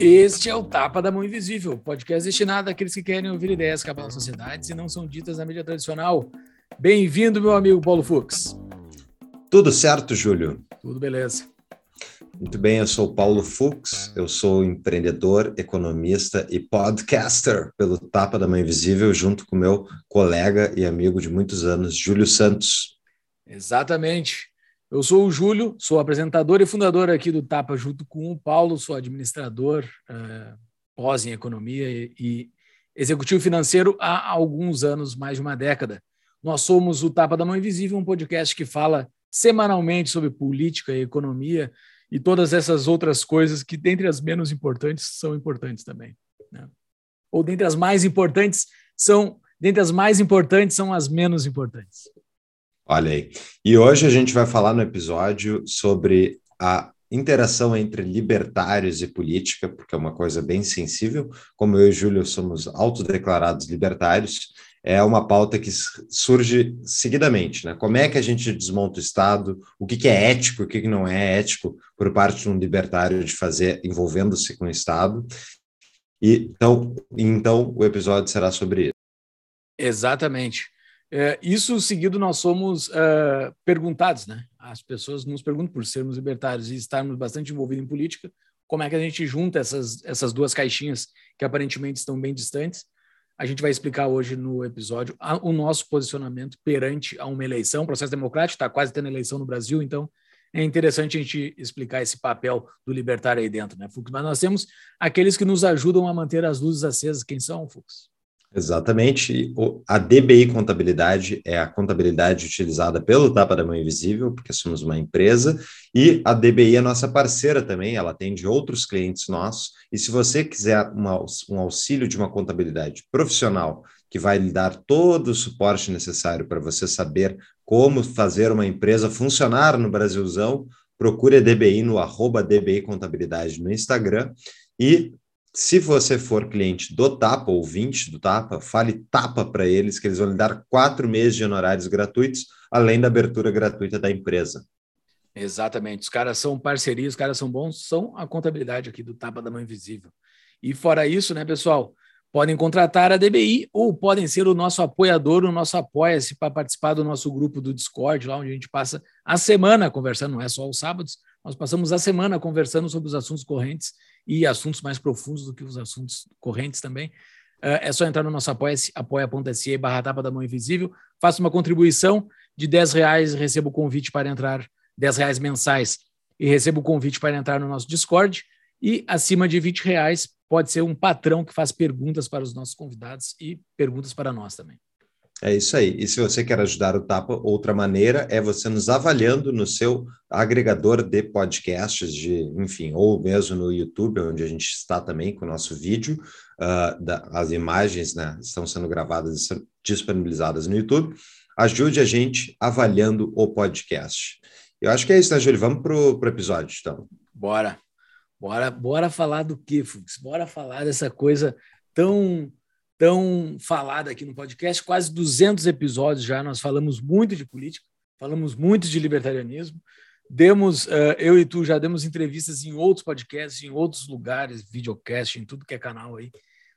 Este é o Tapa da Mão Invisível, podcast destinado àqueles que querem ouvir ideias que abalam sociedades e não são ditas na mídia tradicional. Bem-vindo, meu amigo Paulo Fux. Tudo certo, Júlio? Tudo beleza. Muito bem, eu sou Paulo Fux, eu sou empreendedor, economista e podcaster pelo Tapa da Mão Invisível, junto com meu colega e amigo de muitos anos, Júlio Santos. Exatamente. Eu sou o Júlio, sou apresentador e fundador aqui do Tapa, junto com o Paulo, sou administrador, uh, pós em economia e, e, executivo financeiro há alguns anos, mais de uma década. Nós somos o Tapa da Mão Invisível, um podcast que fala semanalmente sobre política e economia e todas essas outras coisas que, dentre as menos importantes, são importantes também. Né? Ou dentre as mais importantes, são dentre as mais importantes são as menos importantes. Olha aí. E hoje a gente vai falar no episódio sobre a interação entre libertários e política, porque é uma coisa bem sensível. Como eu e Júlio somos autodeclarados libertários, é uma pauta que surge seguidamente, né? Como é que a gente desmonta o Estado? O que, que é ético, o que, que não é ético por parte de um libertário de fazer envolvendo-se com o Estado? E então, então o episódio será sobre isso. Exatamente. É, isso seguido, nós somos uh, perguntados, né? As pessoas nos perguntam por sermos libertários e estarmos bastante envolvidos em política, como é que a gente junta essas, essas duas caixinhas que aparentemente estão bem distantes. A gente vai explicar hoje no episódio o nosso posicionamento perante a uma eleição, processo democrático, está quase tendo eleição no Brasil, então é interessante a gente explicar esse papel do libertário aí dentro, né, Fux? Mas nós temos aqueles que nos ajudam a manter as luzes acesas. Quem são, Fux? Exatamente. A DBI Contabilidade é a contabilidade utilizada pelo Tapa da Mão Invisível, porque somos uma empresa, e a DBI é nossa parceira também, ela atende outros clientes nossos. E se você quiser uma, um auxílio de uma contabilidade profissional, que vai lhe dar todo o suporte necessário para você saber como fazer uma empresa funcionar no Brasilzão, procure a DBI no arroba DBI Contabilidade no Instagram e se você for cliente do Tapa, ouvinte do Tapa, fale Tapa para eles, que eles vão lhe dar quatro meses de honorários gratuitos, além da abertura gratuita da empresa. Exatamente. Os caras são parcerias, os caras são bons, são a contabilidade aqui do Tapa da Mão Invisível. E fora isso, né, pessoal, podem contratar a DBI ou podem ser o nosso apoiador, o nosso apoia-se para participar do nosso grupo do Discord, lá onde a gente passa a semana conversando, não é só os sábados, nós passamos a semana conversando sobre os assuntos correntes e assuntos mais profundos do que os assuntos correntes também. Uh, é só entrar no nosso apoia-se, apoia.se barra tapa da mão invisível, faça uma contribuição de 10 reais, receba o convite para entrar, 10 reais mensais, e receba o convite para entrar no nosso Discord, e acima de 20 reais pode ser um patrão que faz perguntas para os nossos convidados e perguntas para nós também. É isso aí. E se você quer ajudar o Tapa, outra maneira é você nos avaliando no seu agregador de podcasts, de, enfim, ou mesmo no YouTube, onde a gente está também com o nosso vídeo. Uh, da, as imagens né, estão sendo gravadas e disponibilizadas no YouTube. Ajude a gente avaliando o podcast. Eu acho que é isso, né, Júlio? Vamos para o episódio, então. Bora. Bora, bora falar do que, Fux? Bora falar dessa coisa tão tão falada aqui no podcast, quase 200 episódios já, nós falamos muito de política, falamos muito de libertarianismo, demos, uh, eu e tu já demos entrevistas em outros podcasts, em outros lugares, videocast, em tudo que é canal aí,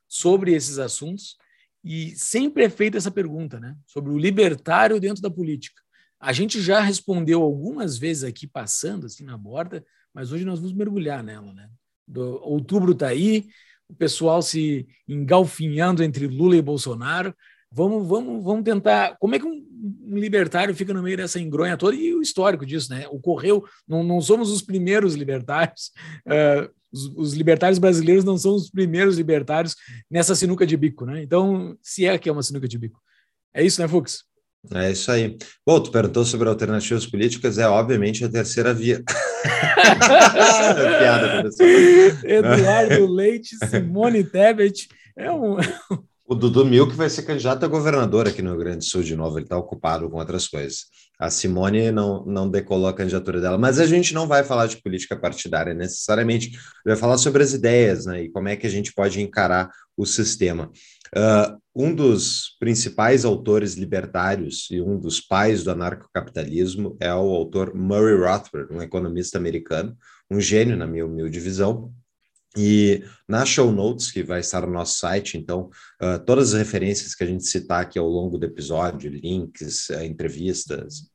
sobre esses assuntos, e sempre é feita essa pergunta, né, sobre o libertário dentro da política. A gente já respondeu algumas vezes aqui, passando assim na borda, mas hoje nós vamos mergulhar nela, né? Do, outubro está aí, o pessoal se engalfinhando entre Lula e Bolsonaro. Vamos, vamos, vamos tentar. Como é que um, libertário fica no meio dessa engronha toda? E o histórico disso, né? Ocorreu, não, não somos os primeiros libertários, uh, os, os, libertários brasileiros não são os primeiros libertários nessa sinuca de bico, né? Então, se é que é uma sinuca de bico. É isso, né, Fux? É isso aí. Bom, tu perguntou sobre alternativas políticas, é obviamente a terceira via. Piada, Eduardo Leite, Simone Tebet. É um, O Dudu Milk vai ser candidato a governador aqui no Rio Grande do Sul de novo, ele está ocupado com outras coisas. A Simone não, não decolou a candidatura dela, mas a gente não vai falar de política partidária necessariamente, vai falar sobre as ideias né, e como é que a gente pode encarar o sistema. Uh, um dos principais autores libertários e um dos pais do anarcocapitalismo é o autor Murray Rothbard, um economista americano, um gênio, na minha humilde visão, e na show notes, que vai estar no nosso site, então, uh, todas as referências que a gente citar aqui ao longo do episódio, links, uh, entrevistas,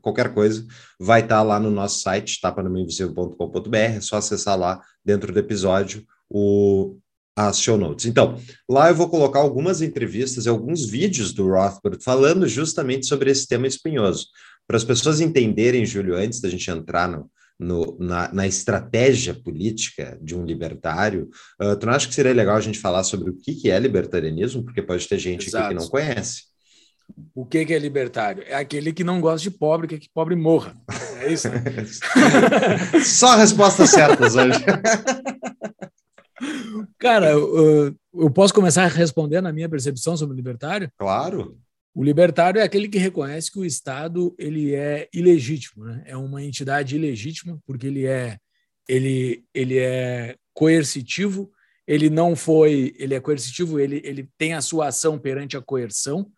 qualquer coisa, vai estar lá no nosso site, tapanomeioinvisível.com.br, é só acessar lá dentro do episódio o, as show notes. Então, lá eu vou colocar algumas entrevistas e alguns vídeos do Rothbard falando justamente sobre esse tema espinhoso. Para as pessoas entenderem, Júlio, antes da gente entrar no, no, na, na, estratégia política de um libertário, uh, tu não acha que seria legal a gente falar sobre o que, que é libertarianismo? Porque pode ter gente aqui que não conhece. O que, que é libertário? É aquele que não gosta de pobre, quer que pobre morra. É isso? Só respostas certas hoje. Cara, eu, eu posso começar a minha percepção sobre o libertário? Claro. O libertário é aquele que reconhece que o Estado ele é ilegítimo, né? é uma entidade ilegítima, porque ele é, ele, ele é coercitivo, ele não foi, ele é coercitivo, ele, ele tem a sua ação perante a coerção,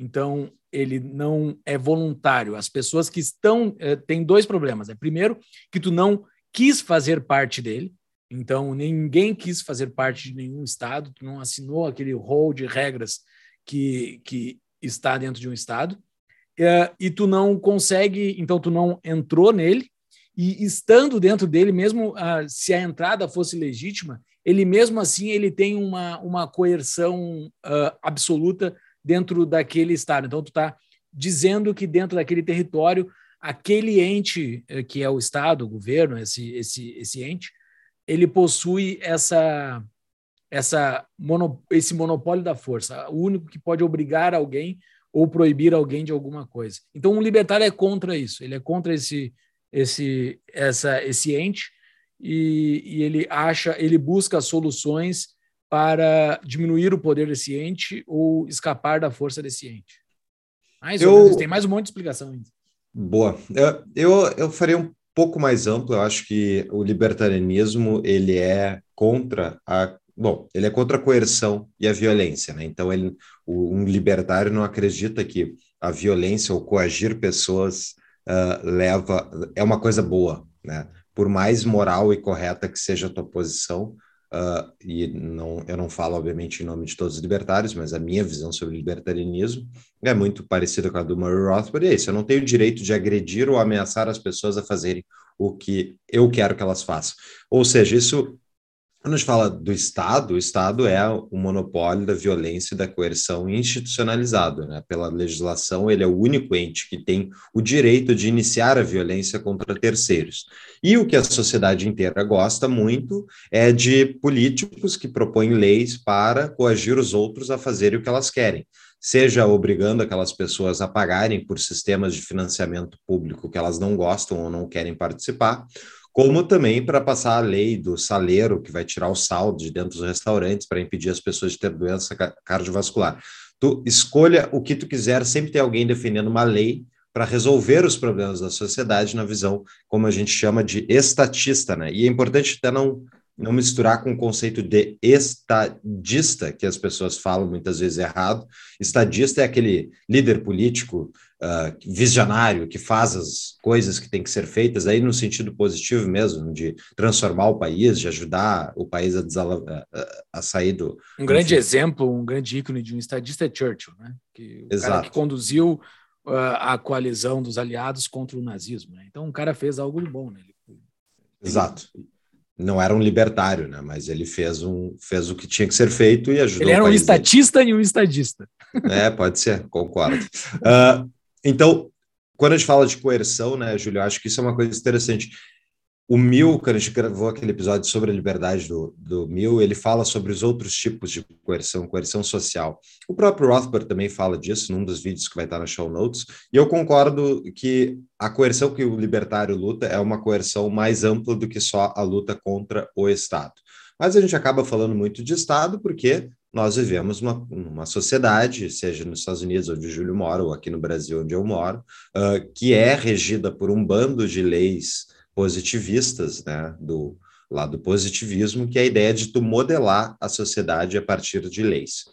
então ele não é voluntário. As pessoas que estão, é, tem dois problemas. É, primeiro, que tu não quis fazer parte dele, então ninguém quis fazer parte de nenhum Estado, tu não assinou aquele rol de regras que, que está dentro de um estado é, e tu não consegue, então tu não entrou nele e estando dentro dele, mesmo ah, se a entrada fosse legítima, ele mesmo assim ele tem uma, uma coerção uh, absoluta dentro daquele estado. Então tu está dizendo que dentro daquele território aquele ente uh, que é o estado, o governo, esse esse esse ente, ele possui essa essa mono, esse monopólio da força, o único que pode obrigar alguém ou proibir alguém de alguma coisa. Então, um libertário é contra isso, ele é contra esse, esse, essa, esse ente e, e ele acha, ele busca soluções para diminuir o poder desse ente ou escapar da força desse ente. Mais eu... tem mais um monte de explicação ainda. Boa. Eu, eu, eu faria um pouco mais amplo. Eu acho que o libertarianismo ele é contra a Bom, ele é contra a coerção e a violência, né? Então, ele, o, um libertário não acredita que a violência ou coagir pessoas uh, leva é uma coisa boa, né? Por mais moral e correta que seja a tua posição, uh, e não, eu não falo, obviamente, em nome de todos os libertários, mas a minha visão sobre libertarianismo é muito parecida com a do Murray Rothbard. É isso, eu não tenho o direito de agredir ou ameaçar as pessoas a fazerem o que eu quero que elas façam. Ou seja, isso quando a gente fala do Estado, o Estado é o monopólio da violência e da coerção institucionalizado. Né? Pela legislação, ele é o único ente que tem o direito de iniciar a violência contra terceiros. E o que a sociedade inteira gosta muito é de políticos que propõem leis para coagir os outros a fazerem o que elas querem seja obrigando aquelas pessoas a pagarem por sistemas de financiamento público que elas não gostam ou não querem participar, como também para passar a lei do saleiro, que vai tirar o saldo de dentro dos restaurantes para impedir as pessoas de ter doença cardiovascular. Tu escolha o que tu quiser, sempre tem alguém defendendo uma lei para resolver os problemas da sociedade na visão, como a gente chama de estatista, né? E é importante até não não misturar com o conceito de estadista, que as pessoas falam muitas vezes errado. Estadista é aquele líder político uh, visionário que faz as coisas que têm que ser feitas, aí no sentido positivo mesmo, de transformar o país, de ajudar o país a, a, a sair do. Um grande enfim. exemplo, um grande ícone de um estadista é Churchill, né? Que, o Exato. cara que conduziu uh, a coalizão dos aliados contra o nazismo. Né? Então, o cara fez algo bom, né? Ele, Exato. Ele, não era um libertário, né? Mas ele fez, um, fez o que tinha que ser feito e ajudou. Ele era um estatista dele. e um estadista. É, pode ser, concordo. Uh, então, quando a gente fala de coerção, né, Júlio, acho que isso é uma coisa interessante. O Mill, quando a gente gravou aquele episódio sobre a liberdade do, do Mill, ele fala sobre os outros tipos de coerção, coerção social. O próprio Rothbard também fala disso num dos vídeos que vai estar na show notes, e eu concordo que a coerção que o libertário luta é uma coerção mais ampla do que só a luta contra o Estado. Mas a gente acaba falando muito de Estado porque nós vivemos uma, uma sociedade, seja nos Estados Unidos, onde o Júlio mora, ou aqui no Brasil, onde eu moro, uh, que é regida por um bando de leis positivistas, né, do lado do positivismo, que é a ideia de tu modelar a sociedade a partir de leis.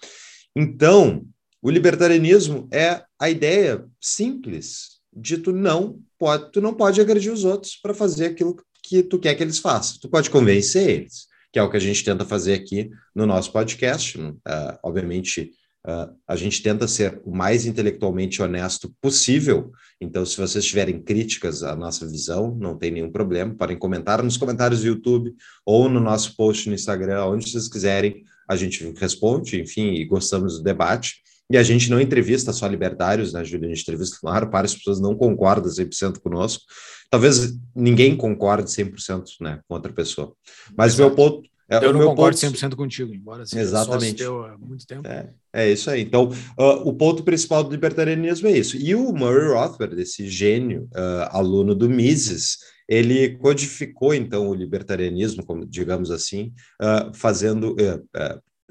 Então, o libertarianismo é a ideia simples de tu não pode, tu não pode agredir os outros para fazer aquilo que tu quer que eles façam. Tu pode convencer eles, que é o que a gente tenta fazer aqui no nosso podcast. Uh, obviamente, uh, a gente tenta ser o mais intelectualmente honesto possível. Então, se vocês tiverem críticas à nossa visão, não tem nenhum problema. Podem comentar nos comentários do YouTube ou no nosso post no Instagram, onde vocês quiserem. A gente responde, enfim, e gostamos do debate. E a gente não entrevista só libertários, né, Júlia? A gente entrevista, claro, várias pessoas não concordam 100% conosco. Talvez ninguém concorde 100% né, com outra pessoa. Mas Exato. meu ponto. É, eu não concordo ponto... 100% contigo, embora seja Exatamente. há muito tempo. É, é isso aí. Então, uh, o ponto principal do libertarianismo é isso. E o Murray Rothbard, esse gênio, uh, aluno do Mises, ele codificou, então, o libertarianismo, como, digamos assim, uh, fazendo,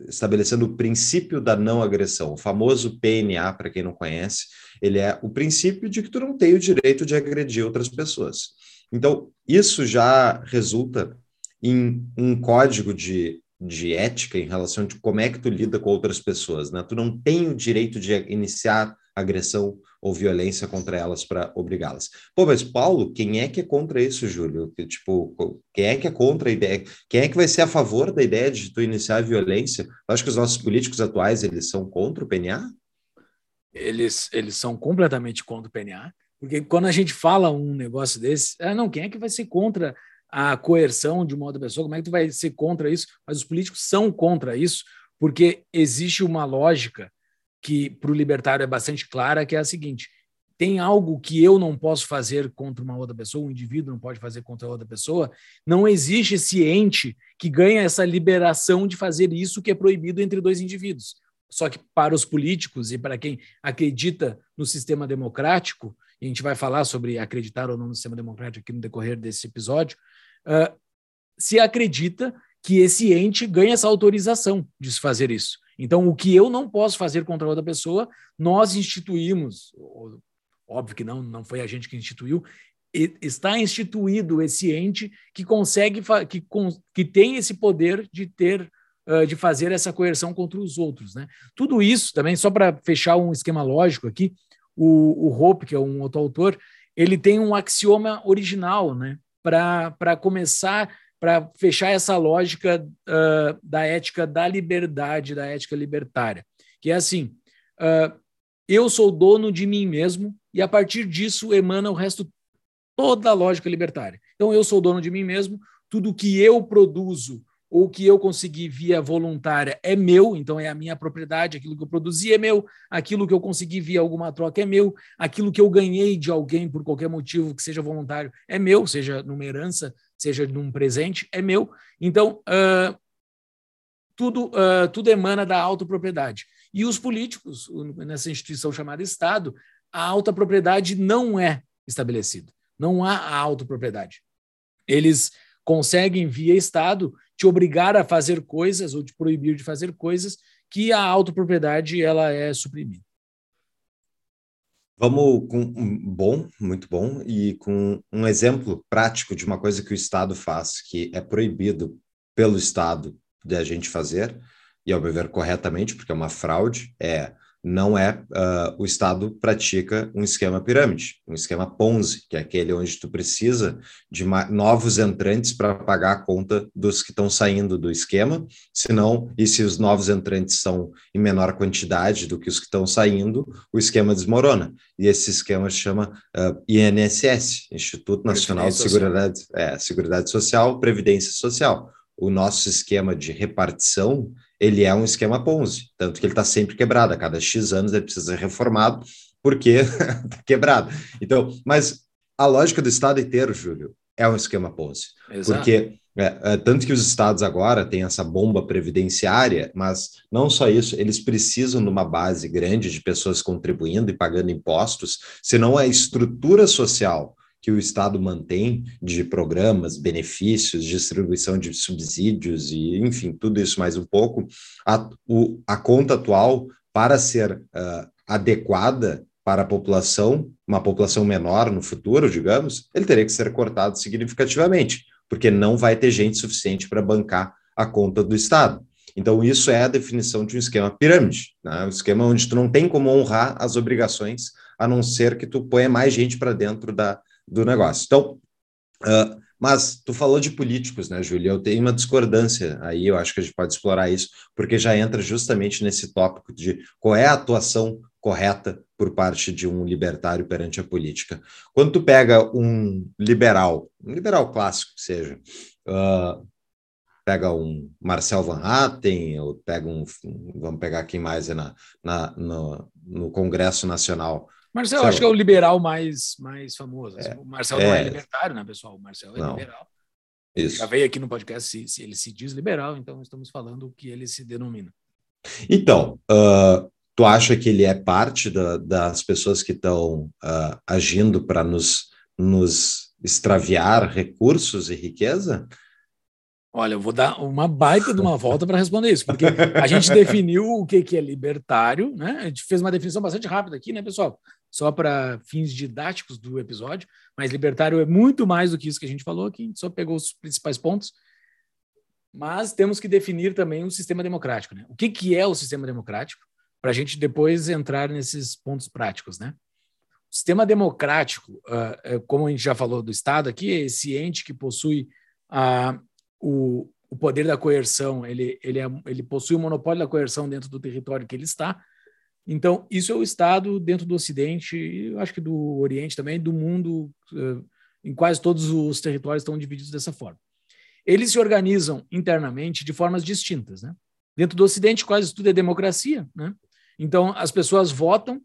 estabelecendo o princípio da não agressão, o famoso PNA, para quem não conhece, ele é o princípio de que tu não tem o direito de agredir outras pessoas. Então, isso já resulta em um código de, de ética em relação de como é que tu lida com outras pessoas, né? Tu não tem o direito de iniciar agressão ou violência contra elas para obrigá-las. Pô, mas Paulo, quem é que é contra isso, Júlio? Que, tipo, quem é que é contra a ideia? Quem é que vai ser a favor da ideia de tu iniciar a violência? Eu acho que os nossos políticos atuais, eles são contra o PNA? Eles, eles são completamente contra o PNA, porque quando a gente fala um negócio desse, ah, não, quem é que vai ser contra a coerção de uma outra pessoa? Como é que tu vai ser contra isso? Mas os políticos são contra isso, porque existe uma lógica que para o libertário é bastante clara, que é a seguinte: tem algo que eu não posso fazer contra uma outra pessoa, um indivíduo não pode fazer contra outra pessoa, não existe esse ente que ganha essa liberação de fazer isso que é proibido entre dois indivíduos. Só que para os políticos e para quem acredita no sistema democrático, e a gente vai falar sobre acreditar ou não no sistema democrático aqui no decorrer desse episódio, uh, se acredita que esse ente ganha essa autorização de se fazer isso. Então, o que eu não posso fazer contra outra pessoa, nós instituímos, óbvio que não, não foi a gente que instituiu, está instituído esse ente que consegue, que, que tem esse poder de ter, de fazer essa coerção contra os outros. Né? Tudo isso também, só para fechar um esquema lógico aqui, o, o Hope, que é um outro autor, ele tem um axioma original, né? Para começar para fechar essa lógica uh, da ética da liberdade, da ética libertária, que é assim: uh, eu sou dono de mim mesmo e a partir disso emana o resto toda a lógica libertária. Então eu sou dono de mim mesmo, tudo que eu produzo ou que eu consegui via voluntária é meu, então é a minha propriedade, aquilo que eu produzi é meu, aquilo que eu consegui via alguma troca é meu, aquilo que eu ganhei de alguém por qualquer motivo que seja voluntário é meu, seja numa herança, seja num presente, é meu. Então, uh, tudo, uh, tudo emana da autopropriedade. E os políticos, nessa instituição chamada Estado, a autopropriedade não é estabelecida. Não há a autopropriedade. Eles conseguem, via Estado, te obrigar a fazer coisas ou te proibir de fazer coisas que a autopropriedade ela é suprimida. Vamos com um bom, muito bom, e com um exemplo prático de uma coisa que o Estado faz, que é proibido pelo Estado de a gente fazer, e ao meu ver corretamente, porque é uma fraude, é não é uh, o Estado pratica um esquema pirâmide, um esquema Ponzi, que é aquele onde tu precisa de novos entrantes para pagar a conta dos que estão saindo do esquema, senão, e se os novos entrantes são em menor quantidade do que os que estão saindo, o esquema desmorona. E esse esquema se chama uh, INSS, Instituto Nacional de Seguridade, é, Seguridade Social, Previdência Social. O nosso esquema de repartição ele é um esquema Ponzi, tanto que ele está sempre quebrado, a cada X anos ele precisa ser reformado, porque está quebrado. Então, mas a lógica do Estado inteiro, Júlio, é um esquema Ponzi. Exato. Porque é, é, tanto que os estados agora têm essa bomba previdenciária, mas não só isso, eles precisam de uma base grande de pessoas contribuindo e pagando impostos, senão a estrutura social que o Estado mantém de programas, benefícios, distribuição de subsídios e, enfim, tudo isso mais um pouco, a, o, a conta atual, para ser uh, adequada para a população, uma população menor no futuro, digamos, ele teria que ser cortado significativamente, porque não vai ter gente suficiente para bancar a conta do Estado. Então, isso é a definição de um esquema pirâmide, né? um esquema onde tu não tem como honrar as obrigações, a não ser que tu ponha mais gente para dentro da, do negócio. Então, uh, mas tu falou de políticos, né, Júlia? Eu tenho uma discordância aí, eu acho que a gente pode explorar isso, porque já entra justamente nesse tópico de qual é a atuação correta por parte de um libertário perante a política. Quando tu pega um liberal, um liberal clássico que seja, uh, pega um Marcel Van Hatten, ou pega um, vamos pegar quem mais é na, na no, no Congresso Nacional, Marcel, acho que é o liberal mais, mais famoso. É, o Marcel é, não é libertário, né, pessoal? O Marcel é não. liberal. Isso. Já veio aqui no podcast se, se, ele se diz liberal, então estamos falando o que ele se denomina. Então, uh, tu acha que ele é parte da, das pessoas que estão uh, agindo para nos, nos extraviar recursos e riqueza? Olha, eu vou dar uma baita de uma volta para responder isso, porque a gente definiu o que, que é libertário, né? A gente fez uma definição bastante rápida aqui, né, pessoal? Só para fins didáticos do episódio, mas libertário é muito mais do que isso que a gente falou aqui, a gente só pegou os principais pontos. Mas temos que definir também o sistema democrático, né? O que, que é o sistema democrático? Para a gente depois entrar nesses pontos práticos, né? O sistema democrático, uh, como a gente já falou do Estado aqui, é esse ente que possui a o, o poder da coerção, ele, ele, é, ele possui o monopólio da coerção dentro do território que ele está. Então, isso é o Estado dentro do Ocidente, e eu acho que do Oriente também, do mundo, eh, em quase todos os territórios estão divididos dessa forma. Eles se organizam internamente de formas distintas. Né? Dentro do Ocidente, quase tudo é democracia. Né? Então, as pessoas votam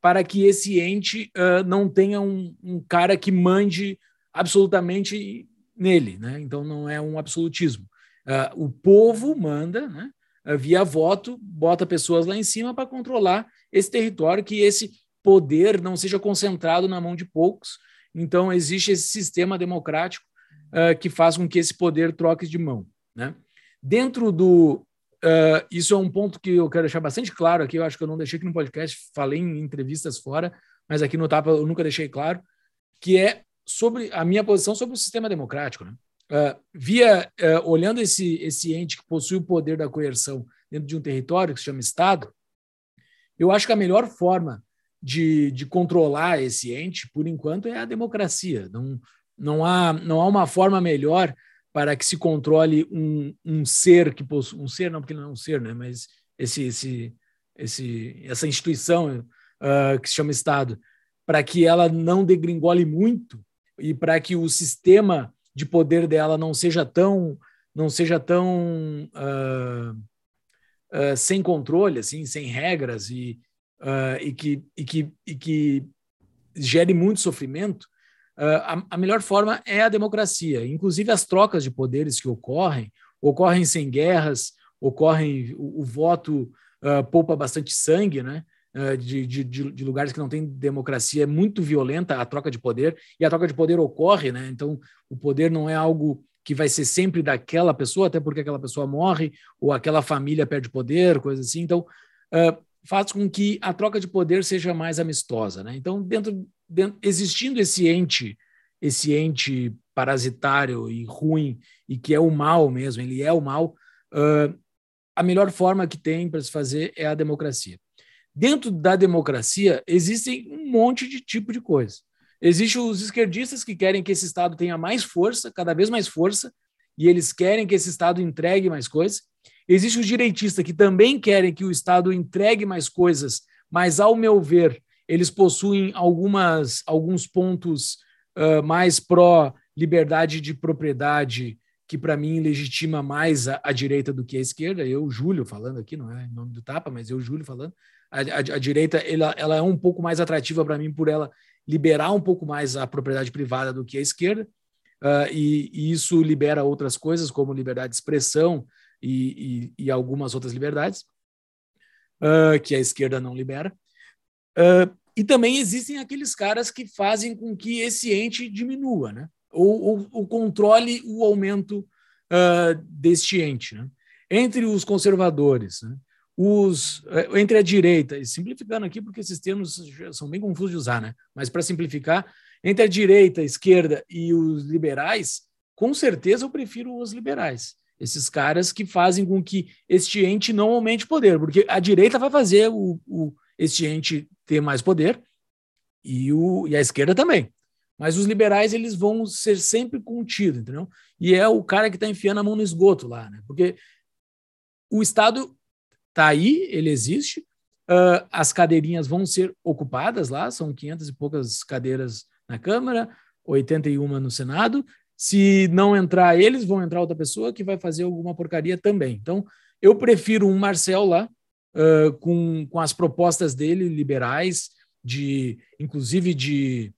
para que esse ente uh, não tenha um, um cara que mande absolutamente nele, né? Então não é um absolutismo. Uh, o povo manda, né? Uh, via voto, bota pessoas lá em cima para controlar esse território, que esse poder não seja concentrado na mão de poucos. Então existe esse sistema democrático uh, que faz com que esse poder troque de mão, né? Dentro do isso é um ponto que eu quero deixar bastante claro aqui. Eu acho que eu não deixei aqui no podcast, falei em entrevistas fora, mas aqui no Tapa eu nunca deixei claro, que é sobre a minha posição sobre o sistema democrático. Né? Uh, via uh, olhando esse, esse ente que possui o poder da coerção dentro de um território que se chama Estado, eu acho que a melhor forma de, de controlar esse ente, por enquanto, é a democracia. Não, não, há, não há uma forma melhor para que se controle um, um ser que possui um ser não porque não é um ser, né? Mas esse, esse, esse essa instituição uh, que se chama Estado, para que ela não degringole muito e para que o sistema de poder dela não seja tão não seja tão uh, uh, sem controle, assim, sem regras e, uh, e, que, e, que, e que gere muito sofrimento, a, a, melhor forma é a democracia. Inclusive as trocas de poderes que ocorrem, ocorrem sem guerras, ocorrem o, o voto poupa bastante sangue, né? De, de, de, lugares que não tem democracia é muito violenta a troca de poder, e a troca de poder ocorre, né? Então, o poder não é algo que vai ser sempre daquela pessoa, até porque aquela pessoa morre, ou aquela família perde poder, coisa assim. Então, uh, faz com que a troca de poder seja mais amistosa, né? Então, dentro, dentro existindo esse ente, esse ente parasitário e ruim, e que é o mal mesmo, ele é o mal, uh, a melhor forma que tem para se fazer é a democracia. Dentro da democracia, existem um monte de tipo de coisa. Existem os esquerdistas que querem que esse Estado tenha mais força, cada vez mais força, e eles querem que esse Estado entregue mais coisas. Existem os direitistas que também querem que o Estado entregue mais coisas, mas, ao meu ver, eles possuem algumas, alguns pontos uh, mais pró-liberdade de propriedade, que para mim legitima mais a, a, direita do que a esquerda. Eu, Júlio, falando aqui, não é em nome do Tapa, mas eu, Júlio, falando a, a, a direita ela, ela é um pouco mais atrativa para mim por ela liberar um pouco mais a propriedade privada do que a esquerda, uh, e, e, isso libera outras coisas, como liberdade de expressão e, e, e algumas outras liberdades, uh, que a esquerda não libera. Uh, e também existem aqueles caras que fazem com que esse ente diminua, né? ou, ou, ou controle o aumento deste ente. Né? Entre os conservadores, né? Os, eh, entre a direita, simplificando aqui porque esses termos são bem confusos de usar, né? mas para simplificar, entre a direita, a esquerda e os liberais, com certeza eu prefiro os liberais. Esses caras que fazem com que este ente não aumente poder, porque a direita vai fazer o, o este ente ter mais poder e, o, e a esquerda também. Mas os liberais eles vão ser sempre contidos, entendeu? E é o cara que está enfiando a mão no esgoto lá, né? Porque o Estado está aí, ele existe, uh, as cadeirinhas vão ser ocupadas lá, são 500 e poucas cadeiras na Câmara, 81 no Senado. Se não entrar eles, vão entrar outra pessoa que vai fazer alguma porcaria também. Então, eu prefiro um Marcel lá, uh, com, com as propostas dele liberais, de inclusive de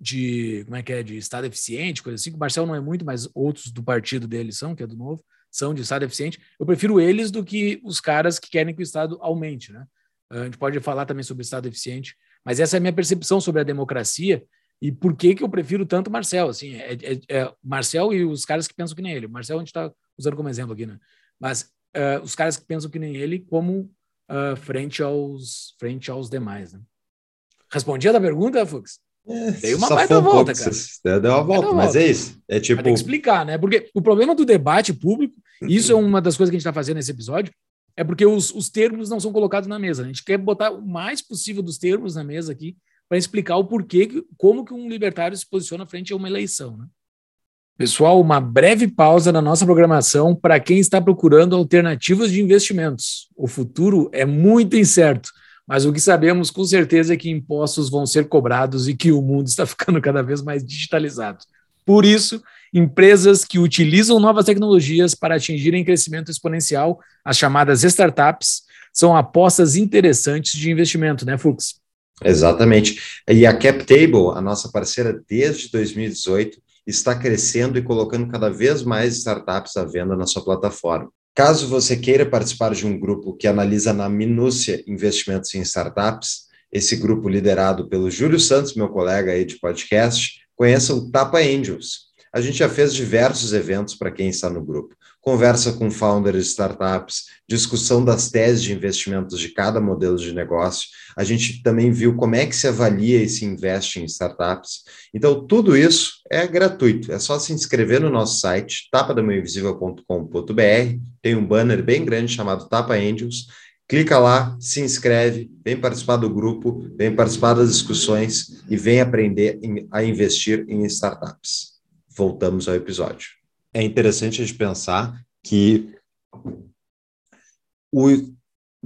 de como é que é de estado eficiente, coisa assim. O Marcel não é muito, mas outros do partido dele são, que é do novo, são de estado eficiente. Eu prefiro eles do que os caras que querem que o estado aumente, né? A gente pode falar também sobre estado eficiente, mas essa é a minha percepção sobre a democracia e por que que eu prefiro tanto Marcel, assim, é, é, é Marcel e os caras que pensam que nem ele. Marcel a gente está usando como exemplo aqui, né? Mas uh, os caras que pensam que nem ele, como uh, frente aos frente aos demais, né? Respondia da pergunta, Fux? É, Dei uma baita volta, um cara. Deu uma volta, mas volta. é isso. É tipo. Tem que explicar, né? Porque o problema do debate público, isso é uma das coisas que a gente está fazendo nesse episódio, é porque os, os termos não são colocados na mesa. A gente quer botar o mais possível dos termos na mesa aqui para explicar o porquê, como que um libertário se posiciona frente a uma eleição, né? Pessoal, uma breve pausa na nossa programação para quem está procurando alternativas de investimentos. O futuro é muito incerto mas o que sabemos com certeza é que impostos vão ser cobrados e que o mundo está ficando cada vez mais digitalizado. Por isso, empresas que utilizam novas tecnologias para atingirem crescimento exponencial, as chamadas startups, são apostas interessantes de investimento, né, Fux? Exatamente. E a CapTable, a nossa parceira desde 2018, está crescendo e colocando cada vez mais startups à venda na sua plataforma. Caso você queira participar de um grupo que analisa na minúcia investimentos em startups, esse grupo liderado pelo Júlio Santos, meu colega aí de podcast, conheça o Tapa Angels. A gente já fez diversos eventos para quem está no grupo conversa com founders de startups, discussão das teses de investimentos de cada modelo de negócio. A gente também viu como é que se avalia e se investe em startups. Então, tudo isso é gratuito. É só se inscrever no nosso site, tapadamainvisível.com.br. Tem um banner bem grande chamado Tapa Angels. Clica lá, se inscreve, vem participar do grupo, vem participar das discussões e vem aprender a investir em startups. Voltamos ao episódio é interessante a gente pensar que o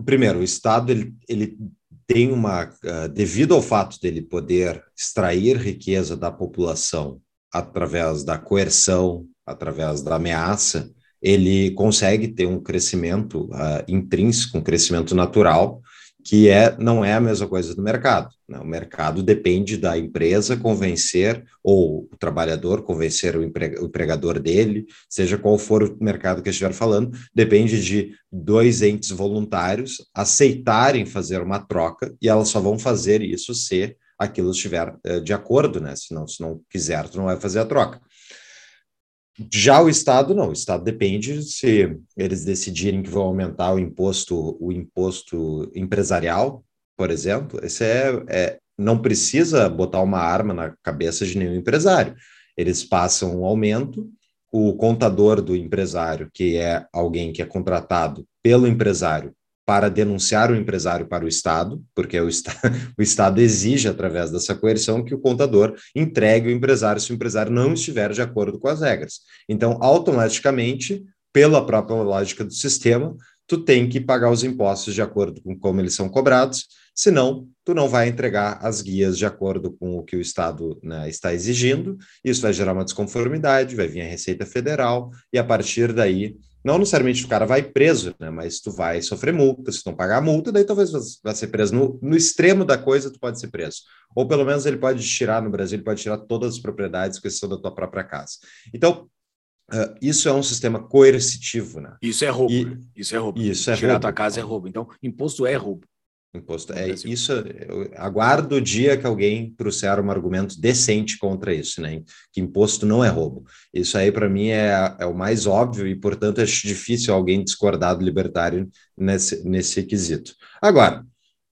primeiro o Estado ele, ele tem uma uh, devido ao fato dele poder extrair riqueza da população através da coerção, através da ameaça, ele consegue ter um crescimento uh, intrínseco, um crescimento natural que é, não é a mesma coisa do mercado. Né? O mercado depende da empresa convencer, ou o trabalhador convencer o, empregador dele, seja qual for o mercado que estiver falando, depende de dois entes voluntários aceitarem fazer uma troca, e elas só vão fazer isso se aquilo estiver eh, de acordo, né? Se não, se não quiser, tu não vai fazer a troca. Já o Estado não, o Estado depende se eles decidirem que vão aumentar o imposto, o imposto empresarial, por exemplo, esse é, é não precisa botar uma arma na cabeça de nenhum empresário. Eles passam um aumento, o contador do empresário, que é alguém que é contratado pelo empresário, para denunciar o empresário para o Estado, porque o, Estado, o Estado exige, através dessa coerção, que o contador entregue o empresário se o empresário não estiver de acordo com as regras. Então, automaticamente, pela própria lógica do sistema, tu tem que pagar os impostos de acordo com como eles são cobrados, senão tu não vai entregar as guias de acordo com o que o Estado né, está exigindo, isso vai gerar uma desconformidade, vai vir a Receita Federal, e a partir daí não necessariamente o cara vai preso, né? Mas tu vai sofrer multa, se tu não pagar a multa, daí talvez vai ser preso. No, no extremo da coisa, tu pode ser preso. Ou pelo menos ele pode tirar no Brasil, ele pode tirar todas as propriedades que são da tua própria casa. Então, uh, isso é um sistema coercitivo, né? Isso é roubo. E, né? Isso é roubo. Isso é Tirar roubo. tua casa é roubo. Então, imposto é roubo. Imposto é isso. Eu aguardo o dia que alguém trouxer um argumento decente contra isso, né? Que imposto não é roubo. Isso aí para mim é, é o mais óbvio e, portanto, acho difícil alguém discordar do libertário nesse, nesse quesito. Agora,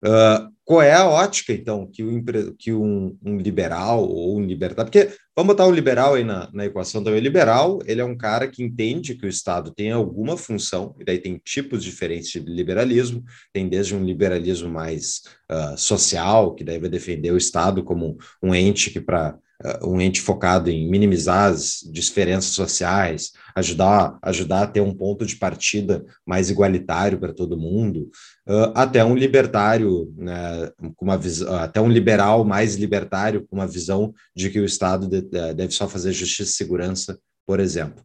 uh, qual é a ótica, então, que, o, que um, um, liberal ou um libertário... Porque vamos botar um liberal aí na, na equação também. O liberal, ele é um cara que entende que o Estado tem alguma função, e daí tem tipos diferentes de liberalismo, tem desde um liberalismo mais uh, social, que daí vai defender o Estado como um ente que para um ente focado em minimizar as diferenças sociais, ajudar, ajudar a ter um ponto de partida mais igualitário para todo mundo, uh, até um libertário, né, com uma visão, até um liberal mais libertário, com uma visão de que o Estado de, de, deve só fazer justiça e segurança, por exemplo.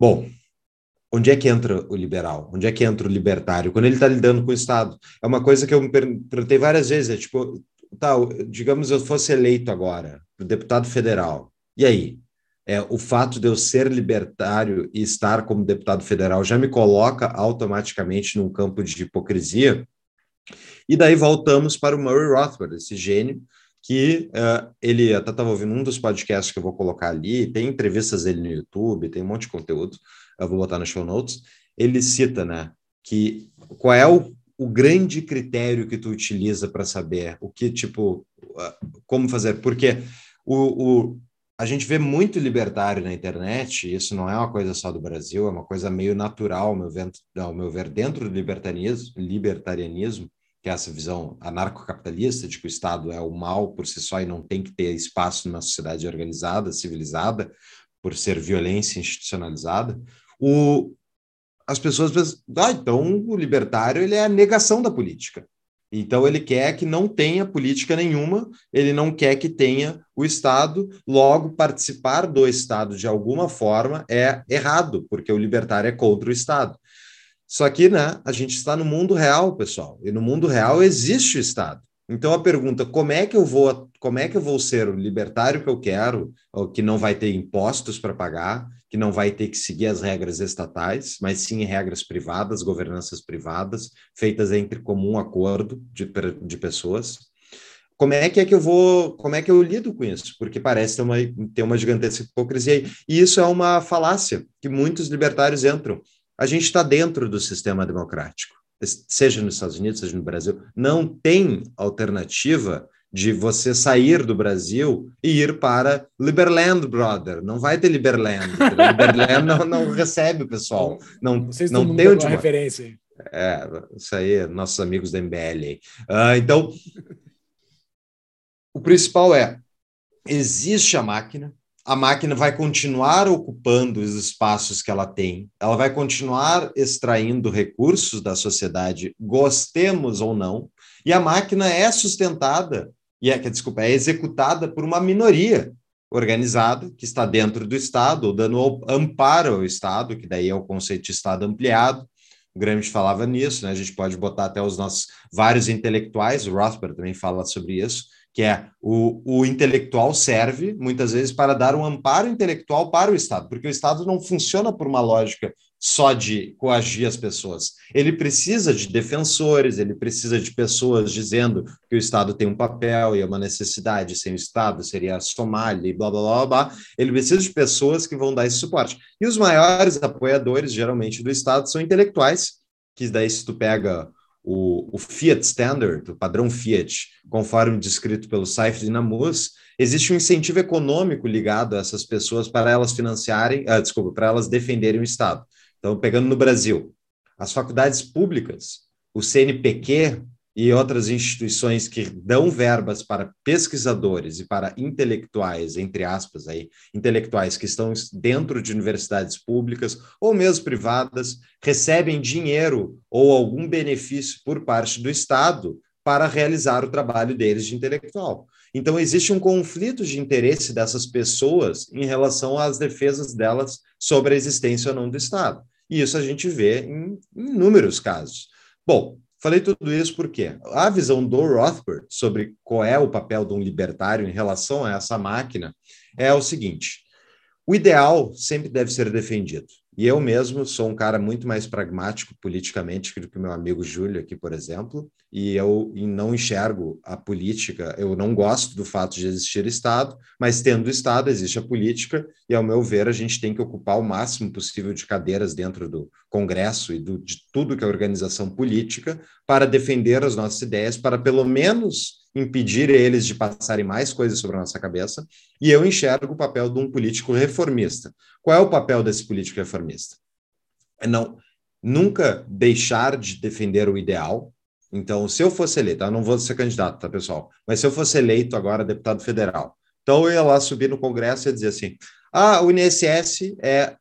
Bom, onde é que entra o liberal? Onde é que entra o libertário? Quando ele está lidando com o Estado. É uma coisa que eu me perguntei várias vezes, é tipo, tá, digamos eu fosse eleito agora, deputado federal, e aí? É, o fato de eu ser libertário e estar como deputado federal já me coloca automaticamente num campo de hipocrisia. E daí voltamos para o Murray Rothbard, esse gênio que uh, ele até estava ouvindo um dos podcasts que eu vou colocar ali, tem entrevistas dele no YouTube, tem um monte de conteúdo, eu vou botar no show notes. Ele cita, né, que qual é o o grande critério que tu utiliza para saber o que, tipo, como fazer? Porque o, o, a gente vê muito libertário na internet, isso não é uma coisa só do Brasil, é uma coisa meio natural, ao meu ver, ao meu ver dentro do libertarianismo, libertarianismo, que é essa visão anarcocapitalista de que o Estado é o mal por si só e não tem que ter espaço numa sociedade organizada, civilizada, por ser violência institucionalizada. O, as pessoas pensam, ah, então o libertário ele é a negação da política. Então ele quer que não tenha política nenhuma, ele não quer que tenha o Estado, logo participar do Estado de alguma forma é errado, porque o libertário é contra o Estado. Só que, né, a gente está no mundo real, pessoal, e no mundo real existe o Estado. Então a pergunta, como é que eu vou, como é que eu vou ser o libertário que eu quero, que não vai ter impostos para pagar, que não vai ter que seguir as regras estatais, mas sim regras privadas, governanças privadas, feitas entre comum acordo de, de pessoas. Como é que é que eu vou, como é que eu lido com isso? Porque parece ter uma, ter uma gigantesca hipocrisia. E isso é uma falácia que muitos libertários entram. A gente está dentro do sistema democrático seja nos Estados Unidos, seja no Brasil, não tem alternativa de você sair do Brasil e ir para Liberland, brother. Não vai ter Liberland. Liberland não, não recebe o pessoal. Não, Vocês não tem onde. referência. É, isso aí, nossos amigos da MBL. Uh, então, o principal é: existe a máquina, a máquina vai continuar ocupando os espaços que ela tem, ela vai continuar extraindo recursos da sociedade, gostemos ou não, e a máquina é sustentada, e é, desculpa, é executada por uma minoria organizada que está dentro do Estado, ou dando amparo ao Estado, que daí é o conceito de Estado ampliado. O Gramsci falava nisso, né? a gente pode botar até os nossos vários intelectuais, o Rothbard também fala sobre isso, que é o, o intelectual serve, muitas vezes, para dar um amparo intelectual para o Estado, porque o Estado não funciona por uma lógica só de coagir as pessoas. Ele precisa de defensores, ele precisa de pessoas dizendo que o Estado tem um papel e é uma necessidade, sem o Estado seria a Somália e blá, blá, blá, blá. Ele precisa de pessoas que vão dar esse suporte. E os maiores apoiadores, geralmente, do Estado são intelectuais, que daí se tu pega o, o, Fiat Standard, o padrão Fiat, conforme descrito pelo Seifert e Namus, existe um incentivo econômico ligado a essas pessoas para elas financiarem, ah, desculpa, para elas defenderem o Estado. Então, pegando no Brasil, as faculdades públicas, o CNPq, e outras instituições que dão verbas para pesquisadores e para intelectuais, entre aspas, aí, intelectuais que estão dentro de universidades públicas ou mesmo privadas, recebem dinheiro ou algum benefício por parte do Estado para realizar o trabalho deles de intelectual. Então, existe um conflito de interesse dessas pessoas em relação às defesas delas sobre a existência ou não do Estado. E isso a gente vê em inúmeros casos. Bom, Falei tudo isso porque a visão do Rothbard sobre qual é o papel de um libertário em relação a essa máquina é o seguinte: o ideal sempre deve ser defendido. E eu mesmo sou um cara muito mais pragmático politicamente do que o meu amigo Júlio aqui, por exemplo, e eu não enxergo a política, eu não gosto do fato de existir Estado, mas tendo Estado existe a política, e ao meu ver a gente tem que ocupar o máximo possível de cadeiras dentro do Congresso e do, de tudo que é organização política para defender as nossas ideias, para pelo menos impedir eles de passarem mais coisas sobre a nossa cabeça, e eu enxergo o papel de um político reformista. Qual é o papel desse político reformista? É não nunca deixar de defender o ideal. Então, se eu fosse eleito, eu não vou ser candidato, tá, pessoal? Mas se eu fosse eleito agora deputado federal, então eu ia lá subir no Congresso e dizer assim: ah, o INSS é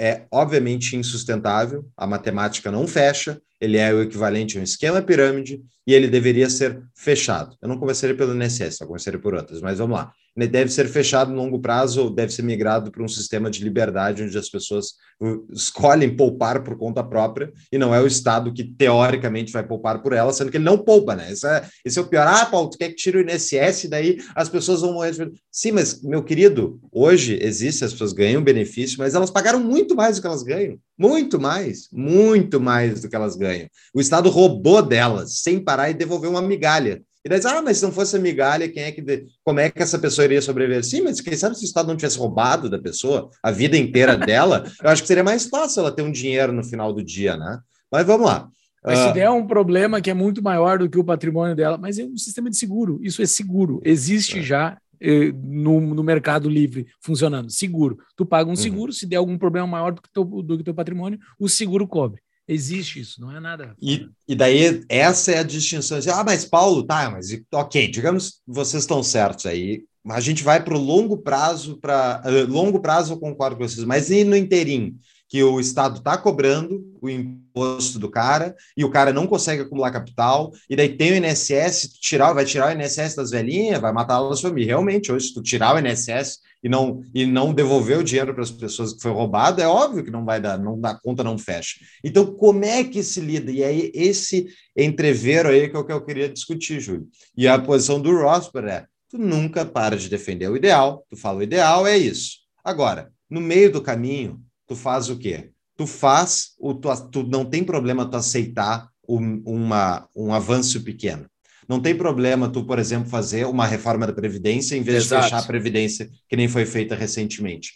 é obviamente insustentável, a matemática não fecha, ele é o equivalente a um esquema pirâmide e ele deveria ser fechado. Eu não começaria pelo INSS, eu começaria por outras, mas vamos lá. Ele deve ser fechado no longo prazo ou deve ser migrado para um sistema de liberdade onde as pessoas uh, escolhem poupar por conta própria e não é o Estado que teoricamente vai poupar por ela, sendo que ele não poupa, né? Esse é, esse é o pior. Ah, Paulo, tu quer que tire o INSS e daí as pessoas vão morrer. Sim, mas, meu querido, hoje existe, as pessoas ganham benefício, mas elas pagaram muito mais do que elas ganham. Muito mais, muito mais do que elas ganham. O Estado roubou delas, sem parar e devolveu uma migalha. E daí, ah, mas se não fosse a migalha, quem é que como é que essa pessoa iria sobreviver? Sim, mas quem sabe se o Estado não tivesse roubado da pessoa a vida inteira dela, eu acho que seria mais fácil ela ter um dinheiro no final do dia, né? Mas vamos lá. Mas se ah, der um problema que é muito maior do que o patrimônio dela, mas é um sistema de seguro, isso é seguro, existe é. já eh, no, no, mercado livre funcionando, seguro. Tu paga um uhum. seguro, uhum. se der algum problema maior do que teu, do que teu patrimônio, o seguro cobre. Existe isso, não é nada. E, e daí, essa é a distinção. Ah, mas Paulo, tá, mas ok, digamos vocês estão certos aí. A gente vai para o longo prazo, para uh, eh, longo prazo eu concordo com vocês, mas e no inteirinho? Que o Estado está cobrando o imposto do cara e o cara não consegue acumular capital, e daí tem o INSS, tirar, vai tirar o INSS das velhinhas, vai matar a sua família. Realmente, hoje, se tu tirar o INSS e não, e não devolver o dinheiro para as pessoas que foi roubado, é óbvio que não vai dar, não dá conta, não fecha. Então, como é que se lida? E aí, esse entrevero aí que é o que eu queria discutir, Júlio. E a posição do Rosper é: tu nunca para de defender o ideal, tu fala o ideal é isso. Agora, no meio do caminho, tu faz o quê? Tu faz, o, tu, tu não tem problema tu aceitar um, uma, um avanço pequeno. Não tem problema tu, por exemplo, fazer uma reforma da Previdência em vez Exato. de fechar a Previdência, que nem foi feita recentemente.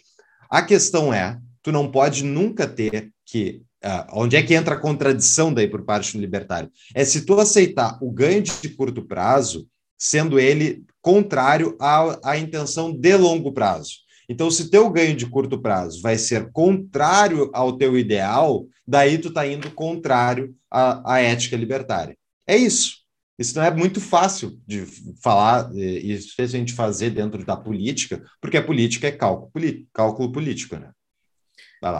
A questão é, tu não pode nunca ter que. Uh, onde é que entra a contradição daí por parte do libertário? É se tu aceitar o ganho de curto prazo, sendo ele contrário à, à intenção de longo prazo. Então, se teu ganho de curto prazo vai ser contrário ao teu ideal, daí tu está indo contrário à, à, ética libertária. É isso. Isso não é muito fácil de falar e especialmente fazer dentro da política, porque a política é cálculo, cálculo político, né?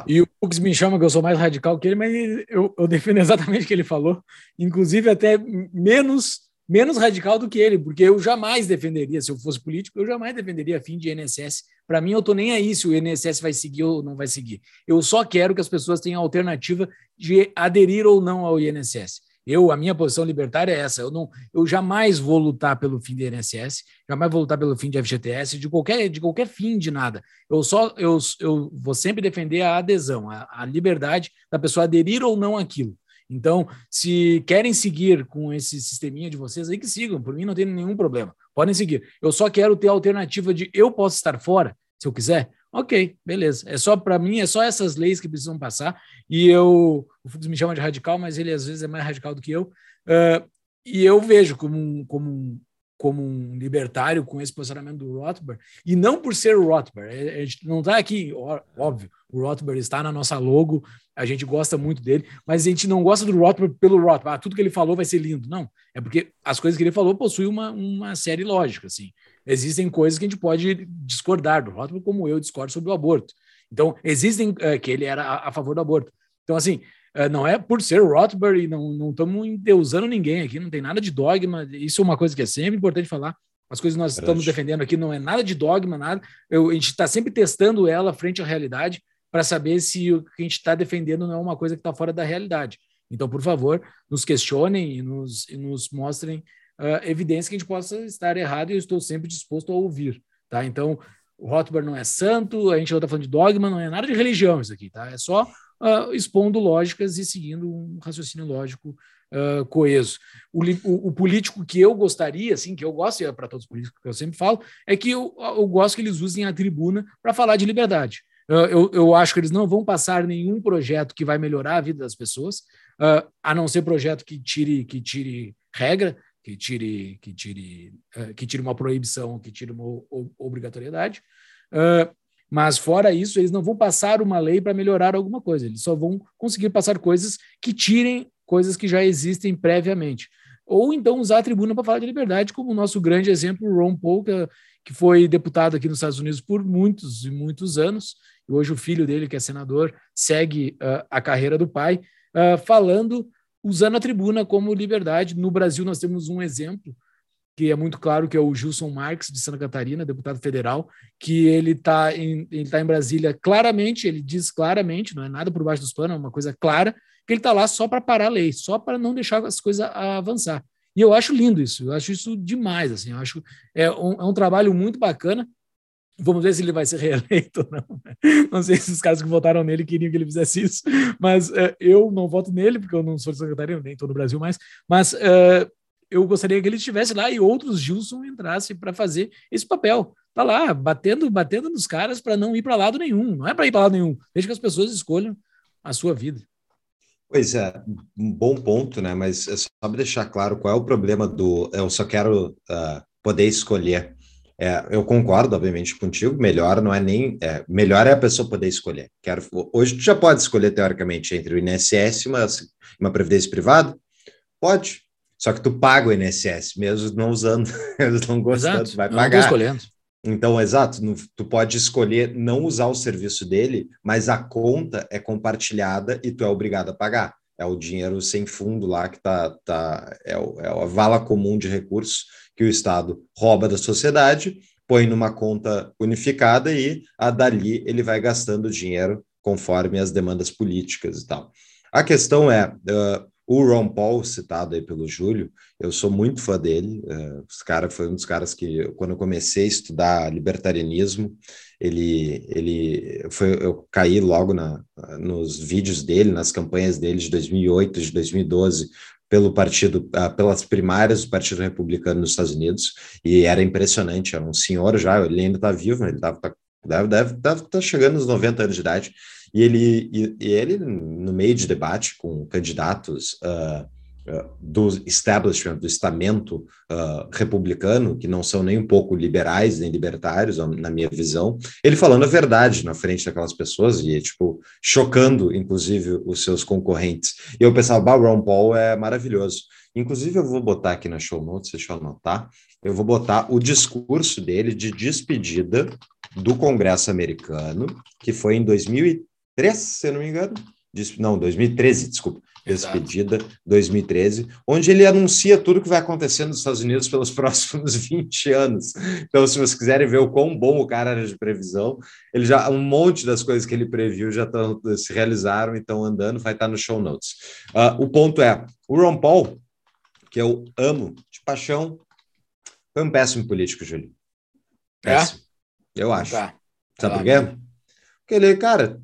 E o Fux me chama que eu sou mais radical que ele, mas eu, eu defendo exatamente o que ele falou, inclusive até menos menos radical do que ele, porque eu jamais defenderia, se eu fosse político, eu jamais defenderia fim de INSS. Para mim, eu estou nem aí se o INSS vai seguir ou não vai seguir. Eu só quero que as pessoas tenham a alternativa de aderir ou não ao INSS. Eu, a minha posição libertária é essa. Eu não, eu jamais vou lutar pelo fim do INSS, jamais vou lutar pelo fim de FGTS, de qualquer, de qualquer fim de nada. Eu só, eu, eu vou sempre defender a adesão, a, a liberdade da pessoa aderir ou não àquilo. Então, se querem seguir com esse sisteminha de vocês aí, que sigam. Por mim, não tem nenhum problema. Podem seguir. Eu só quero ter a alternativa de eu posso estar fora, se eu quiser. Ok, beleza. É só para mim, é só essas leis que precisam passar. E eu, o Fux me chama de radical, mas ele às vezes é mais radical do que eu. Uh, e eu vejo como como como um libertário com esse posicionamento do Rothbard, e não por ser o Rothbard, é, a gente não está aqui, óbvio, o Rothbard está na nossa logo, a gente gosta muito dele, mas a gente não gosta do Rothbard pelo Rothbard, ah, tudo que ele falou vai ser lindo, não, é porque as coisas que ele falou possuem uma, uma série lógica, assim, existem coisas que a gente pode discordar do Rothbard, como eu discordo sobre o aborto, então existem, é, que ele era a, a favor do aborto, então assim, não é por ser Rothbard, não estamos endeusando ninguém aqui, não tem nada de dogma. Isso é uma coisa que é sempre importante falar. As coisas que nós Verdade. estamos defendendo aqui não é nada de dogma, nada. Eu, a gente está sempre testando ela frente à realidade para saber se o que a gente está defendendo não é uma coisa que está fora da realidade. Então, por favor, nos questionem e nos, e nos mostrem uh, evidência que a gente possa estar errado e eu estou sempre disposto a ouvir. Tá? Então, o Rothbard não é santo, a gente não está falando de dogma, não é nada de religião isso aqui, tá? É só uh, expondo lógicas e seguindo um raciocínio lógico uh, coeso. O, o, o, político que eu gostaria, assim, que eu gosto, e é para todos os políticos que eu sempre falo, é que eu, eu gosto que eles usem a tribuna para falar de liberdade. Uh, eu, eu acho que eles não vão passar nenhum projeto que vai melhorar a vida das pessoas, uh, a não ser projeto que tire, que tire regra, que tire, que tire, uh, que tire uma proibição, que tire uma obrigatoriedade. Mas fora isso, eles não vão passar uma lei para melhorar alguma coisa. Eles só vão conseguir passar coisas que tirem coisas que já existem previamente. Ou então usar a tribuna para falar de liberdade, como o nosso grande exemplo, Ron Paul, que, foi deputado aqui nos Estados Unidos por muitos e muitos anos, e hoje o filho dele, que é senador, segue uh, a carreira do pai, uh, falando, usando a tribuna como liberdade. No Brasil, nós temos um exemplo que é muito claro, que é o Gilson Marques, de Santa Catarina, deputado federal, que ele está em, ele tá em Brasília claramente, ele diz claramente, não é nada por baixo dos panos, é uma coisa clara, que ele está lá só para parar a lei, só para não deixar as coisas avançar. E eu acho lindo isso, eu acho isso demais, assim, eu acho é um, é um trabalho muito bacana. Vamos ver se ele vai ser reeleito ou não. Né? Não sei se os caras que votaram nele queriam que ele fizesse isso, mas uh, eu não voto nele, porque eu não sou de Santa Catarina, nem estou no Brasil mais, mas uh, eu gostaria que ele estivesse lá e outros Gilson entrassem para fazer esse papel. Tá lá, batendo, batendo nos caras para não ir para lado nenhum. Não é para ir para lado nenhum. Deixa que as pessoas escolham a sua vida. Pois é, um bom ponto, né? Mas é só deixar claro qual é o problema do. Eu só quero uh, poder escolher. É, eu concordo, obviamente, contigo. Melhor não é nem. É, melhor é a pessoa poder escolher. Quero, hoje tu já pode escolher, teoricamente, entre o INSS e uma, uma previdência privada? Pode. Só que tu paga o INSS, mesmo não usando, eles não gostando, Exato. tu vai pagar. Não escolhendo. Então, exato, tu pode escolher não usar o serviço dele, mas a conta é compartilhada e tu é obrigado a pagar. É o dinheiro sem fundo lá que tá, tá é, o, é a vala comum de recursos que o Estado rouba da sociedade, põe numa conta unificada e a dali ele vai gastando dinheiro conforme as demandas políticas e tal. A questão é, uh, o Ron Paul, citado aí pelo Júlio, eu sou muito fã dele. Uh, os cara foi um dos caras que, quando eu comecei a estudar libertarianismo, ele, ele foi, eu caí logo na, nos vídeos dele, nas campanhas dele de 2008, de 2012, pelo partido, uh, pelas primárias do Partido Republicano nos Estados Unidos, e era impressionante. Era um senhor já, ele ainda está vivo, ele tava, tá, deve estar deve, deve tá chegando nos 90 anos de idade e ele, e, e ele no meio de debate com candidatos uh, uh, do establishment, do estamento uh, republicano, que não são nem um pouco liberais nem libertários, na minha visão, ele falando a verdade na frente daquelas pessoas e, tipo, chocando, inclusive, os seus concorrentes. E eu pensava, bah, Ron Paul é maravilhoso. Inclusive, eu vou botar aqui na show notes, deixa eu anotar, eu vou botar o discurso dele de despedida do Congresso americano, que foi em 2013, 2003, se eu não me engano. Não, 2013, desculpa. Despedida, 2013, onde ele anuncia tudo que vai acontecer nos Estados Unidos pelos próximos 20 anos. Então, se vocês quiserem ver o quão bom o cara era de previsão, ele já um monte das coisas que ele previu já tão, se realizaram e estão andando, vai estar no show notes. Uh, o ponto é: o Ron Paul, que eu amo de paixão, foi um péssimo político, Júlio. É? Péssimo. É? Eu acho. Tá. Sabe por quê? Porque ele, cara,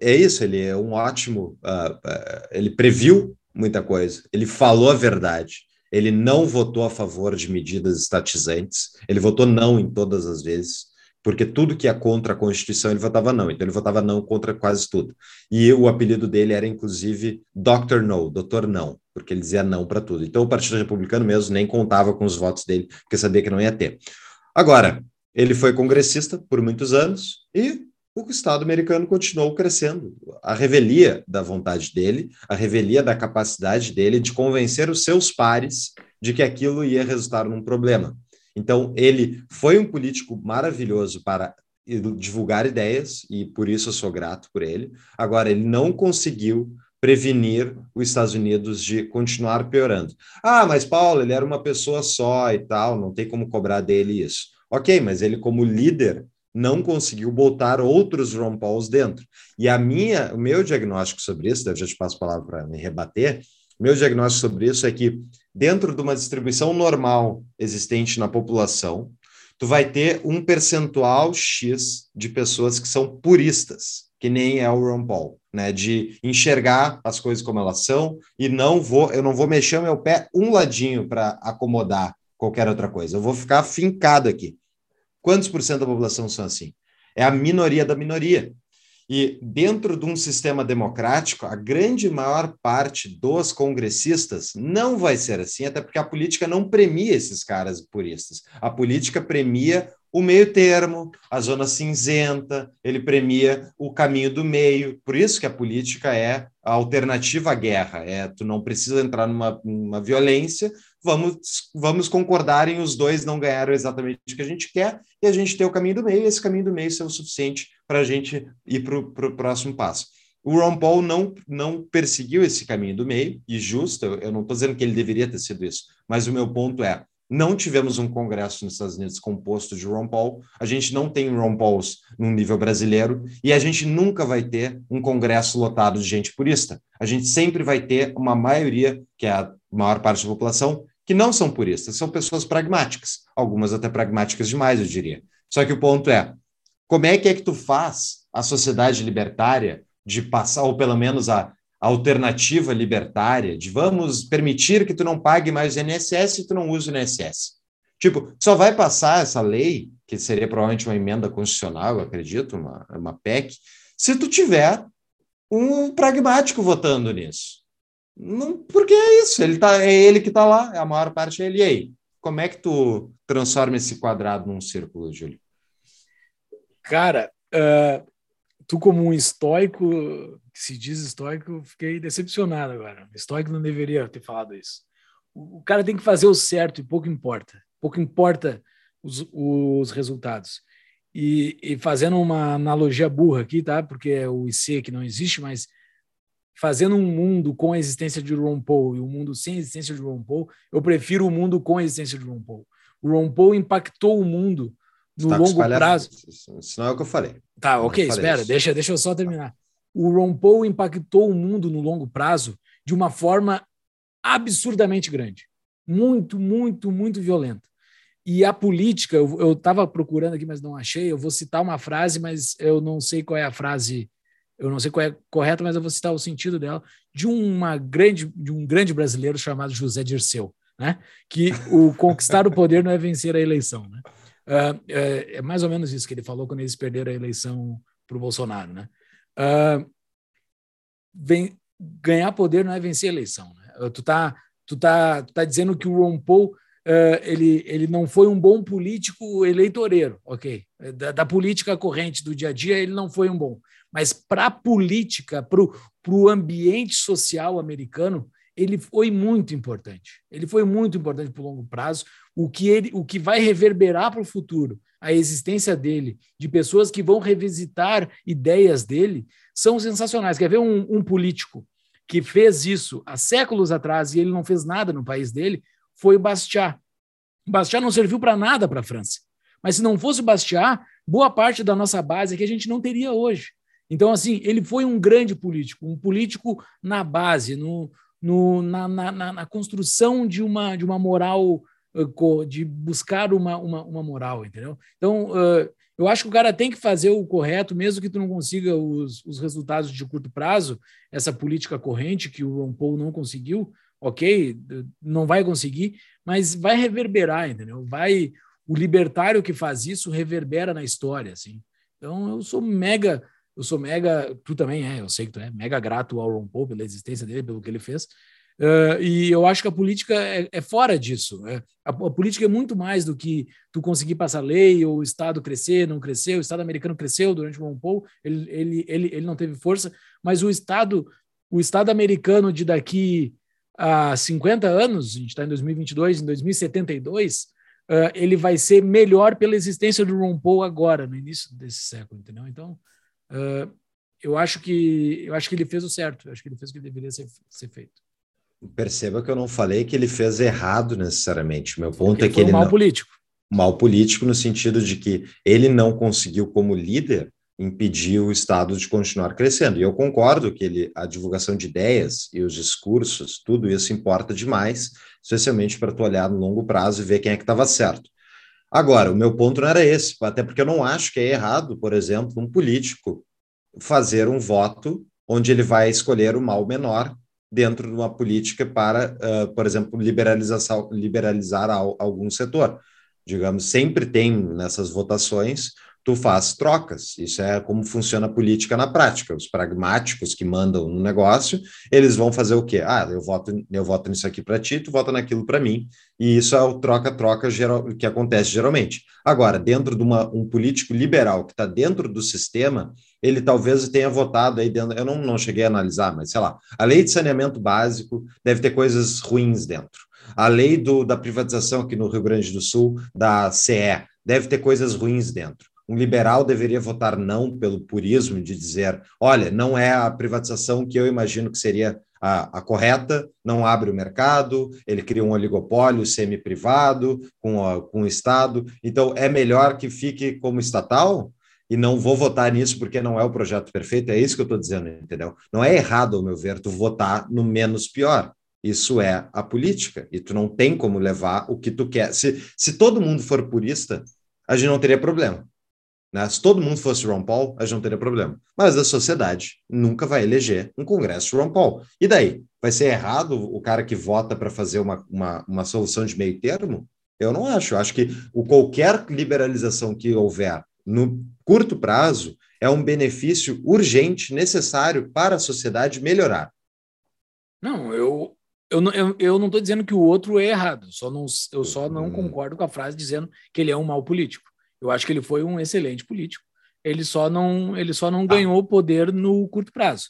é isso, ele é um ótimo. Uh, uh, ele previu muita coisa, ele falou a verdade, ele não votou a favor de medidas estatizantes, ele votou não em todas as vezes, porque tudo que é contra a Constituição ele votava não, então ele votava não contra quase tudo. E o apelido dele era inclusive Dr. No, Doutor Não, porque ele dizia não para tudo. Então o Partido Republicano mesmo nem contava com os votos dele, porque sabia que não ia ter. Agora, ele foi congressista por muitos anos e o Estado americano continuou crescendo. A revelia da vontade dele, a revelia da capacidade dele de convencer os seus pares de que aquilo ia resultar num problema. Então, ele foi um político maravilhoso para divulgar ideias, e por isso eu sou grato por ele. Agora, ele não conseguiu prevenir os Estados Unidos de continuar piorando. Ah, mas Paulo, ele era uma pessoa só e tal, não tem como cobrar dele isso. Ok, mas ele, como líder, não conseguiu botar outros Ron Pauls dentro. E a minha, o meu diagnóstico sobre isso, eu já te passo a palavra para me rebater, meu diagnóstico sobre isso é que dentro de uma distribuição normal existente na população, tu vai ter um percentual X de pessoas que são puristas, que nem é o Ron Paul, né? De enxergar as coisas como elas são e não vou, eu não vou mexer meu pé um ladinho para acomodar qualquer outra coisa. Eu vou ficar fincado aqui. Quantos por cento da população são assim? É a minoria da minoria. E dentro de um sistema democrático, a grande maior parte dos congressistas não vai ser assim, até porque a política não premia esses caras puristas. A política premia o meio termo, a zona cinzenta, ele premia o caminho do meio. Por isso que a política é a alternativa à guerra. É, tu não precisa entrar numa, numa violência, vamos, vamos concordar em os dois não ganharam exatamente o que a gente quer e a gente ter o caminho do meio, e esse caminho do meio ser o suficiente para a gente ir para o próximo passo. O Ron Paul não, não perseguiu esse caminho do meio, e justo, eu não estou dizendo que ele deveria ter sido isso, mas o meu ponto é, não tivemos um congresso nos Estados Unidos composto de Ron Paul, a gente não tem Ron Pauls no nível brasileiro, e a gente nunca vai ter um congresso lotado de gente purista. A gente sempre vai ter uma maioria, que é a maior parte da população, que não são puristas, são pessoas pragmáticas, algumas até pragmáticas demais, eu diria. Só que o ponto é, como é que é que tu faz a sociedade libertária de passar, ou pelo menos a, alternativa libertária, de vamos permitir que tu não pague mais o INSS e tu não use o INSS? Tipo, só vai passar essa lei, que seria provavelmente uma emenda constitucional, eu acredito, uma, uma PEC, se tu tiver um pragmático votando nisso. Não, porque é isso, ele tá, é ele que está lá, a maior parte é ele. E aí, como é que tu transforma esse quadrado num círculo, Júlio? Cara, uh, tu como um estoico, que se diz estoico, fiquei decepcionado agora. Estoico não deveria ter falado isso. O, o cara tem que fazer o certo e pouco importa. Pouco importa os, os resultados. E, e, fazendo uma analogia burra aqui, tá? Porque é o IC que não existe, mas fazendo um mundo com a existência de Ron Paul e um mundo sem a existência de Ron Paul, eu prefiro o mundo com a existência de Ron Paul. O Ron Paul impactou o mundo no tá longo prazo. Isso não é o que eu falei. Tá, ok, espera, deixa, deixa eu só terminar. O Ron Paul impactou o mundo no longo prazo de uma forma absurdamente grande. Muito, muito, muito violenta. E a política, eu estava procurando aqui, mas não achei. Eu vou citar uma frase, mas eu não sei qual é a frase, eu não sei qual é correta, mas eu vou citar o sentido dela, de, uma grande, de um grande brasileiro chamado José Dirceu, né? que o conquistar o poder não é vencer a eleição. Né? Uh, é, é, mais ou menos isso que ele falou quando eles perderam a eleição para o Bolsonaro. Né? Uh, vem, ganhar poder não é vencer a eleição. Né? Tu tá, tu tá, tu tá dizendo que o Ron Paul uh, ele, ele não foi um bom político eleitoreiro, ok? Da, da, política corrente do dia a dia ele não foi um bom, mas para a política, para o ambiente social americano, ele foi muito importante. Ele foi muito importante para o longo prazo. O que, ele, o que vai reverberar para o futuro, a existência dele, de pessoas que vão revisitar ideias dele, são sensacionais. Quer ver um, um político que fez isso há séculos atrás e ele não fez nada no país dele? Foi o Bastiat. Bastiat não serviu para nada para a França. Mas se não fosse o Bastiat, boa parte da nossa base aqui a gente não teria hoje. Então, assim, ele foi um grande político, um político na base, no, no, na, na, na, construção de uma, de uma moral, de buscar uma, uma, uma moral, entendeu? Então, uh, eu acho que o cara tem que fazer o correto, mesmo que tu não consiga os, os resultados de curto prazo, essa política corrente que o Ron Paul não conseguiu, ok, não vai conseguir, mas vai reverberar, entendeu? Vai, o libertário que faz isso reverbera na história, assim. Então, eu sou mega eu sou mega, tu também é, eu sei que tu é mega grato ao Ron Paul pela existência dele, pelo que ele fez. Uh, e eu acho que a política é, é fora disso. É, a, a, política é muito mais do que tu conseguir passar lei ou o Estado crescer, não crescer. O Estado americano cresceu durante o Ron Paul, ele, ele, ele, ele não teve força, mas o Estado, o Estado americano de daqui a 50 anos, a gente está em 2022, em 2072, uh, ele vai ser melhor pela existência do Ron Paul agora, no início desse século, entendeu? Então, Uh, eu acho que eu acho que ele fez o certo, eu acho que ele fez o que deveria ser, ser feito. Perceba que eu não falei que ele fez errado necessariamente. Meu ponto é que ele um mal não... político. Mal político no sentido de que ele não conseguiu como líder impedir o Estado de continuar crescendo. E eu concordo que ele, a divulgação de ideias e os discursos, tudo isso importa demais, especialmente para tu olhar no longo prazo e ver quem é que estava certo. Agora, o meu ponto não era esse, até porque eu não acho que é errado, por exemplo, um político fazer um voto onde ele vai escolher o mal menor dentro de uma política para, uh, por exemplo, liberalizar, liberalizar algum setor. Digamos, sempre tem nessas votações tu faz trocas. Isso é como funciona a política na prática. Os pragmáticos que mandam no negócio, eles vão fazer o quê? Ah, eu voto, eu voto nisso aqui para ti, tu vota naquilo para mim. E isso é o troca-troca que acontece geralmente. Agora, dentro de uma, um político liberal que está dentro do sistema, ele talvez tenha votado aí dentro. Eu não, não cheguei a analisar, mas sei lá, a lei de saneamento básico deve ter coisas ruins dentro. A lei do, da privatização aqui no Rio Grande do Sul, da CE, deve ter coisas ruins dentro um liberal deveria votar não pelo purismo de dizer, olha, não é a privatização que eu imagino que seria a, a correta, não abre o mercado, ele cria um oligopólio semi-privado com, com o Estado, então é melhor que fique como estatal? E não vou votar nisso porque não é o projeto perfeito, é isso que eu estou dizendo, entendeu? Não é errado, ao meu ver, tu votar no menos pior. Isso é a política, e tu não tem como levar o que tu quer. Se, se todo mundo for purista, a gente não teria problema. Né? Se todo mundo fosse Ron Paul, a gente não teria problema. Mas a sociedade nunca vai eleger um Congresso Ron Paul. E daí? Vai ser errado o cara que vota para fazer uma, uma, uma solução de meio termo? Eu não acho. Eu acho que o, qualquer liberalização que houver no curto prazo é um benefício urgente, necessário para a sociedade melhorar. Não, eu, eu, eu, eu não estou dizendo que o outro é errado, só não, eu só não hum. concordo com a frase dizendo que ele é um mau político. Eu acho que ele foi um excelente político. Ele só não, ele só não ah. ganhou poder no curto prazo.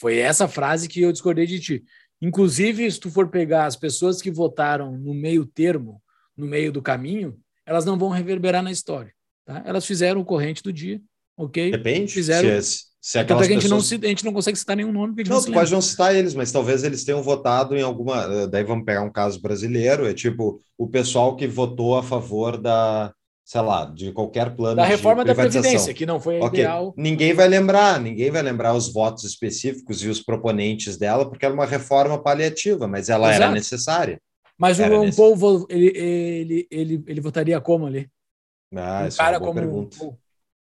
Foi essa frase que eu discordei de ti. Inclusive, se tu for pegar as pessoas que votaram no meio termo, no meio do caminho, elas não vão reverberar na história. Tá? Elas fizeram o corrente do dia, ok? Depende. Fizeram. Se, é, se é aquelas a, gente pessoas... não, a gente não consegue citar nenhum nome. Não, não tu pode não citar eles, mas talvez eles tenham votado em alguma. Eh, daí vamos pegar um caso brasileiro: é tipo o pessoal que votou a favor da, sei lá, de qualquer plano da reforma da previdência, que não foi okay. ideal. Ninguém vai lembrar, ninguém vai lembrar os votos específicos e os proponentes dela, porque era uma reforma paliativa, mas ela Exato. era necessária. Mas era o Ron Paul, ele, ele, ele, ele votaria como ali? Ah, um cara é uma boa como pergunta.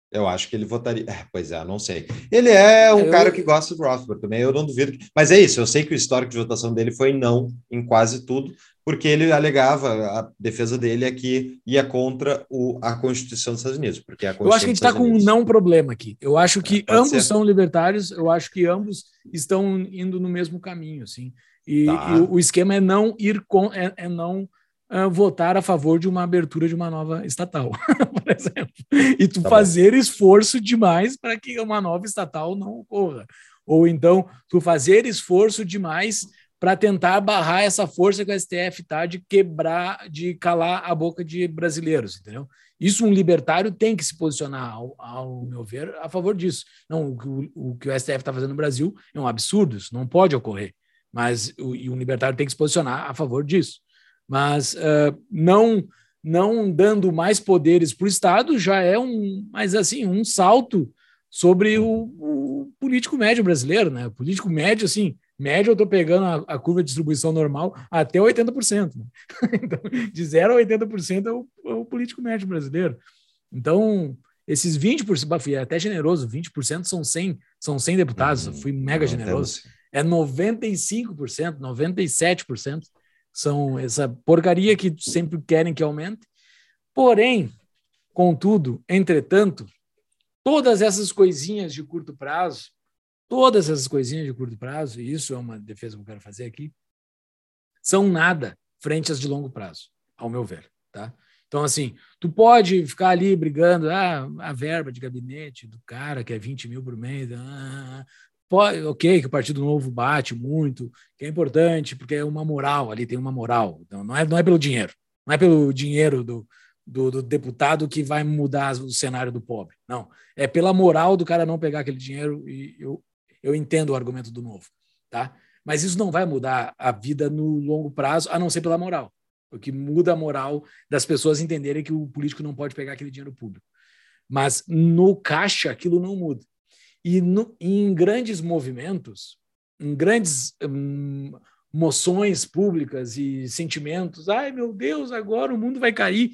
Eu acho que ele votaria. É, pois é, não sei. Ele é um eu... cara que gosta do Rothbard também, eu não duvido. Mas é isso, eu sei que o histórico de votação dele foi não em quase tudo, porque ele alegava, a defesa dele é que ia contra o, a Constituição dos Estados Unidos. Porque a eu acho que a gente está com um não problema aqui. Eu acho que é, ambos ser. são libertários, eu acho que ambos estão indo no mesmo caminho, assim. E, tá. e o, o, esquema é não ir com, é, é não uh, votar a favor de uma abertura de uma nova estatal, por exemplo. E tu tá fazer bom. esforço demais para que uma nova estatal não ocorra. Ou então, tu fazer esforço demais para tentar barrar essa força que o STF está de quebrar, de calar a boca de brasileiros, entendeu? Isso um libertário tem que se posicionar, ao, ao meu ver, a favor disso. Não, o, o que o STF está fazendo no Brasil é um absurdo, isso não pode ocorrer. Mas o, e um libertário tem que se posicionar a favor disso. Mas uh, não não dando mais poderes para o Estado já é um, mas assim, um salto sobre o, o político médio brasileiro, né? O político médio, assim, médio, eu estou pegando a, a, curva de distribuição normal até 80%. Né? Então, de 0 a 80% é o, é o político médio brasileiro. Então, esses 20%, fui até generoso, 20% são 100, são 100 deputados, uhum. fui mega generoso. É 95%, 97% são essa porcaria que sempre querem que aumente. Porém, contudo, entretanto, todas essas coisinhas de curto prazo Todas essas coisinhas de curto prazo, e isso é uma defesa que eu quero fazer aqui, são nada frente às de longo prazo, ao meu ver, tá? Então, assim, tu pode ficar ali brigando, ah, a verba de gabinete do cara que é 20 mil por mês, ah, pode, ok, que o Partido Novo bate muito, que é importante, porque é uma moral ali, tem uma moral. Então, não é, não é pelo dinheiro, não é pelo dinheiro do, do, do, deputado que vai mudar o cenário do pobre. Não, é pela moral do cara não pegar aquele dinheiro e eu, eu entendo o argumento do novo, tá? Mas isso não vai mudar a vida no longo prazo, a não ser pela moral. O que muda a moral das pessoas entenderem que o político não pode pegar aquele dinheiro público. Mas no caixa aquilo não muda. E no, em grandes movimentos, em grandes hum, moções públicas e sentimentos, ai meu Deus, agora o mundo vai cair.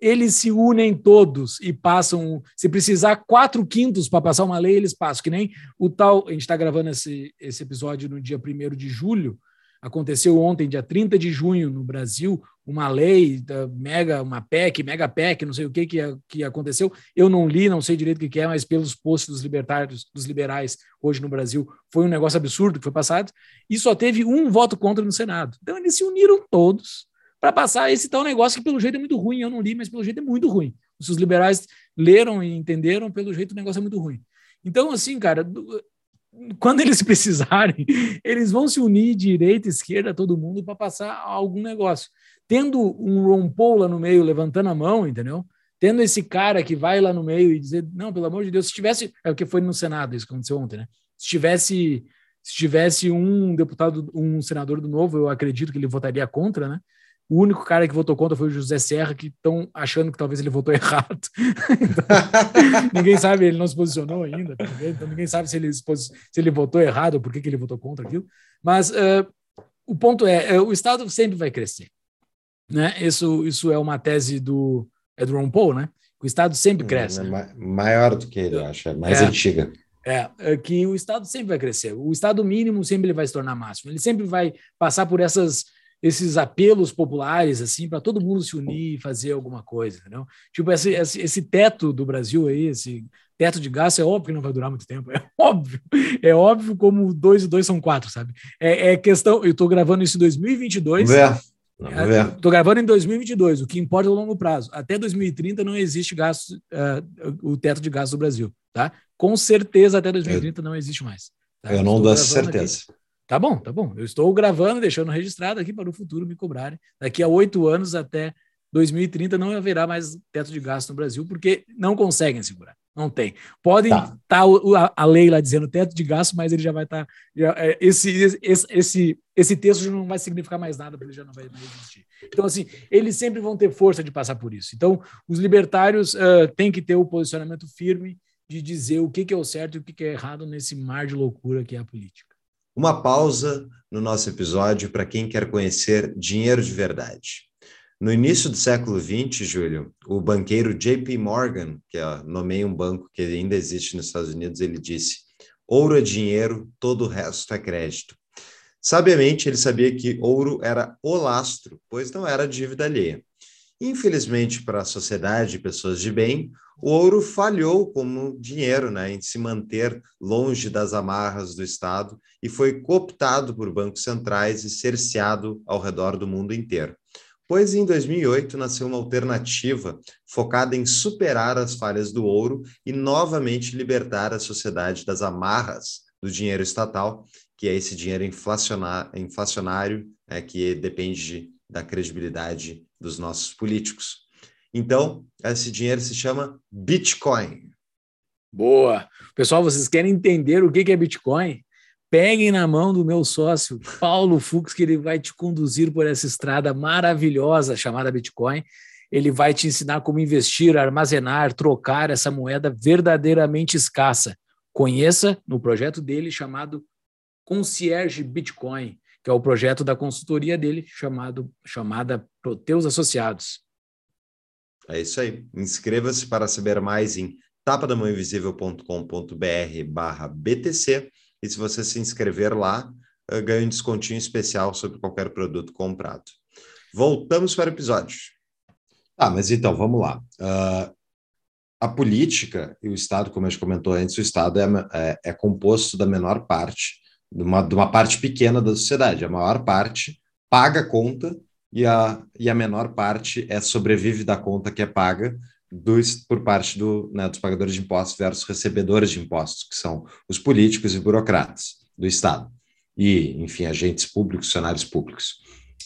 Eles se unem todos e passam. Se precisar quatro quintos para passar uma lei, eles passam. Que nem o tal. A gente está gravando esse, esse episódio no dia 1 de julho. Aconteceu ontem, dia 30 de junho, no Brasil, uma lei, mega, uma PEC, mega PEC, não sei o que, que que aconteceu. Eu não li, não sei direito o que é, mas pelos posts dos libertários, dos liberais hoje no Brasil, foi um negócio absurdo que foi passado. E só teve um voto contra no Senado. Então eles se uniram todos para passar esse tal negócio que pelo jeito é muito ruim. Eu não li, mas pelo jeito é muito ruim. Se os liberais leram e entenderam, pelo jeito o negócio é muito ruim. Então, assim, cara, quando eles precisarem, eles vão se unir direita, esquerda, todo mundo para passar algum negócio. Tendo um Ron Paul lá no meio levantando a mão, entendeu? Tendo esse cara que vai lá no meio e dizer, não, pelo amor de Deus, se tivesse, é o que foi no Senado, isso aconteceu ontem, né? Se tivesse, se tivesse um deputado, um senador do Novo, eu acredito que ele votaria contra, né? O único cara que votou contra foi o José Serra, que estão achando que talvez ele votou errado. então, ninguém sabe, ele não se posicionou ainda. Tá então ninguém sabe se ele, se ele votou errado ou por que, que ele votou contra aquilo. Mas uh, o ponto é, uh, o Estado sempre vai crescer. Né? Isso, isso é uma tese do, é do Ron Paul, né? O Estado sempre hum, cresce. É maior do que ele, eu acho, é mais é, antiga. É, é, que o Estado sempre vai crescer. O Estado mínimo sempre ele vai se tornar máximo. Ele sempre vai passar por essas esses apelos populares assim para todo mundo se unir e fazer alguma coisa, entendeu? Tipo esse, esse, esse, teto do Brasil aí, esse teto de gasto é óbvio que não vai durar muito tempo, é óbvio, é óbvio como dois e dois são quatro, sabe? É, é questão, eu estou gravando isso em 2022. Vamos ver. Estou gravando em 2022, o que importa é o longo prazo. Até 2030 não existe gasto, uh, o teto de gasto do Brasil, tá? Com certeza até 2030 eu, não existe mais. Tá? Eu não dou essa certeza. Aqui. Tá bom, tá bom. Eu estou gravando, deixando registrado aqui para o futuro me cobrarem. Daqui a oito anos até 2030 não haverá mais teto de gasto no Brasil, porque não conseguem segurar. Não tem. Podem estar tá. tá a, lei lá dizendo teto de gasto, mas ele já vai estar. Tá, é, esse, esse, esse, esse texto já não vai significar mais nada, porque ele já não vai mais existir. Então, assim, eles sempre vão ter força de passar por isso. Então, os libertários uh, têm que ter o posicionamento firme de dizer o que, que é o certo e o que, que é errado nesse mar de loucura que é a política. Uma pausa no nosso episódio para quem quer conhecer dinheiro de verdade. No início do século XX, Júlio, o banqueiro JP Morgan, que é, nomeia um banco que ainda existe nos Estados Unidos, ele disse: ouro é dinheiro, todo o resto é crédito. Sabiamente, ele sabia que ouro era o lastro, pois não era dívida alheia. Infelizmente, para a sociedade e pessoas de bem, o ouro falhou como dinheiro né, em se manter longe das amarras do Estado e foi cooptado por bancos centrais e cerceado ao redor do mundo inteiro. Pois em 2008 nasceu uma alternativa focada em superar as falhas do ouro e novamente libertar a sociedade das amarras do dinheiro estatal, que é esse dinheiro inflacionário né, que depende da credibilidade dos nossos políticos. Então, esse dinheiro se chama Bitcoin. Boa! Pessoal, vocês querem entender o que é Bitcoin? Peguem na mão do meu sócio, Paulo Fux, que ele vai te conduzir por essa estrada maravilhosa chamada Bitcoin. Ele vai te ensinar como investir, armazenar, trocar essa moeda verdadeiramente escassa. Conheça no projeto dele chamado Concierge Bitcoin, que é o projeto da consultoria dele chamado chamada Proteus Associados. É isso aí. Inscreva-se para saber mais em tapadamãoinvisível.com.br barra BTC e se você se inscrever lá, eh, ganha um descontinho especial sobre qualquer produto comprado. Voltamos para o episódio. Ah, mas então, vamos lá. Uh, a política e o Estado, como a gente comentou antes, o Estado é, é, é composto da menor parte, de uma, de uma parte pequena da sociedade. A maior parte paga conta e a, e a menor parte é sobrevive da conta que é paga dos, por parte do, né, dos pagadores de impostos versus recebedores de impostos, que são os políticos e burocratas do Estado. E, enfim, agentes públicos, funcionários públicos.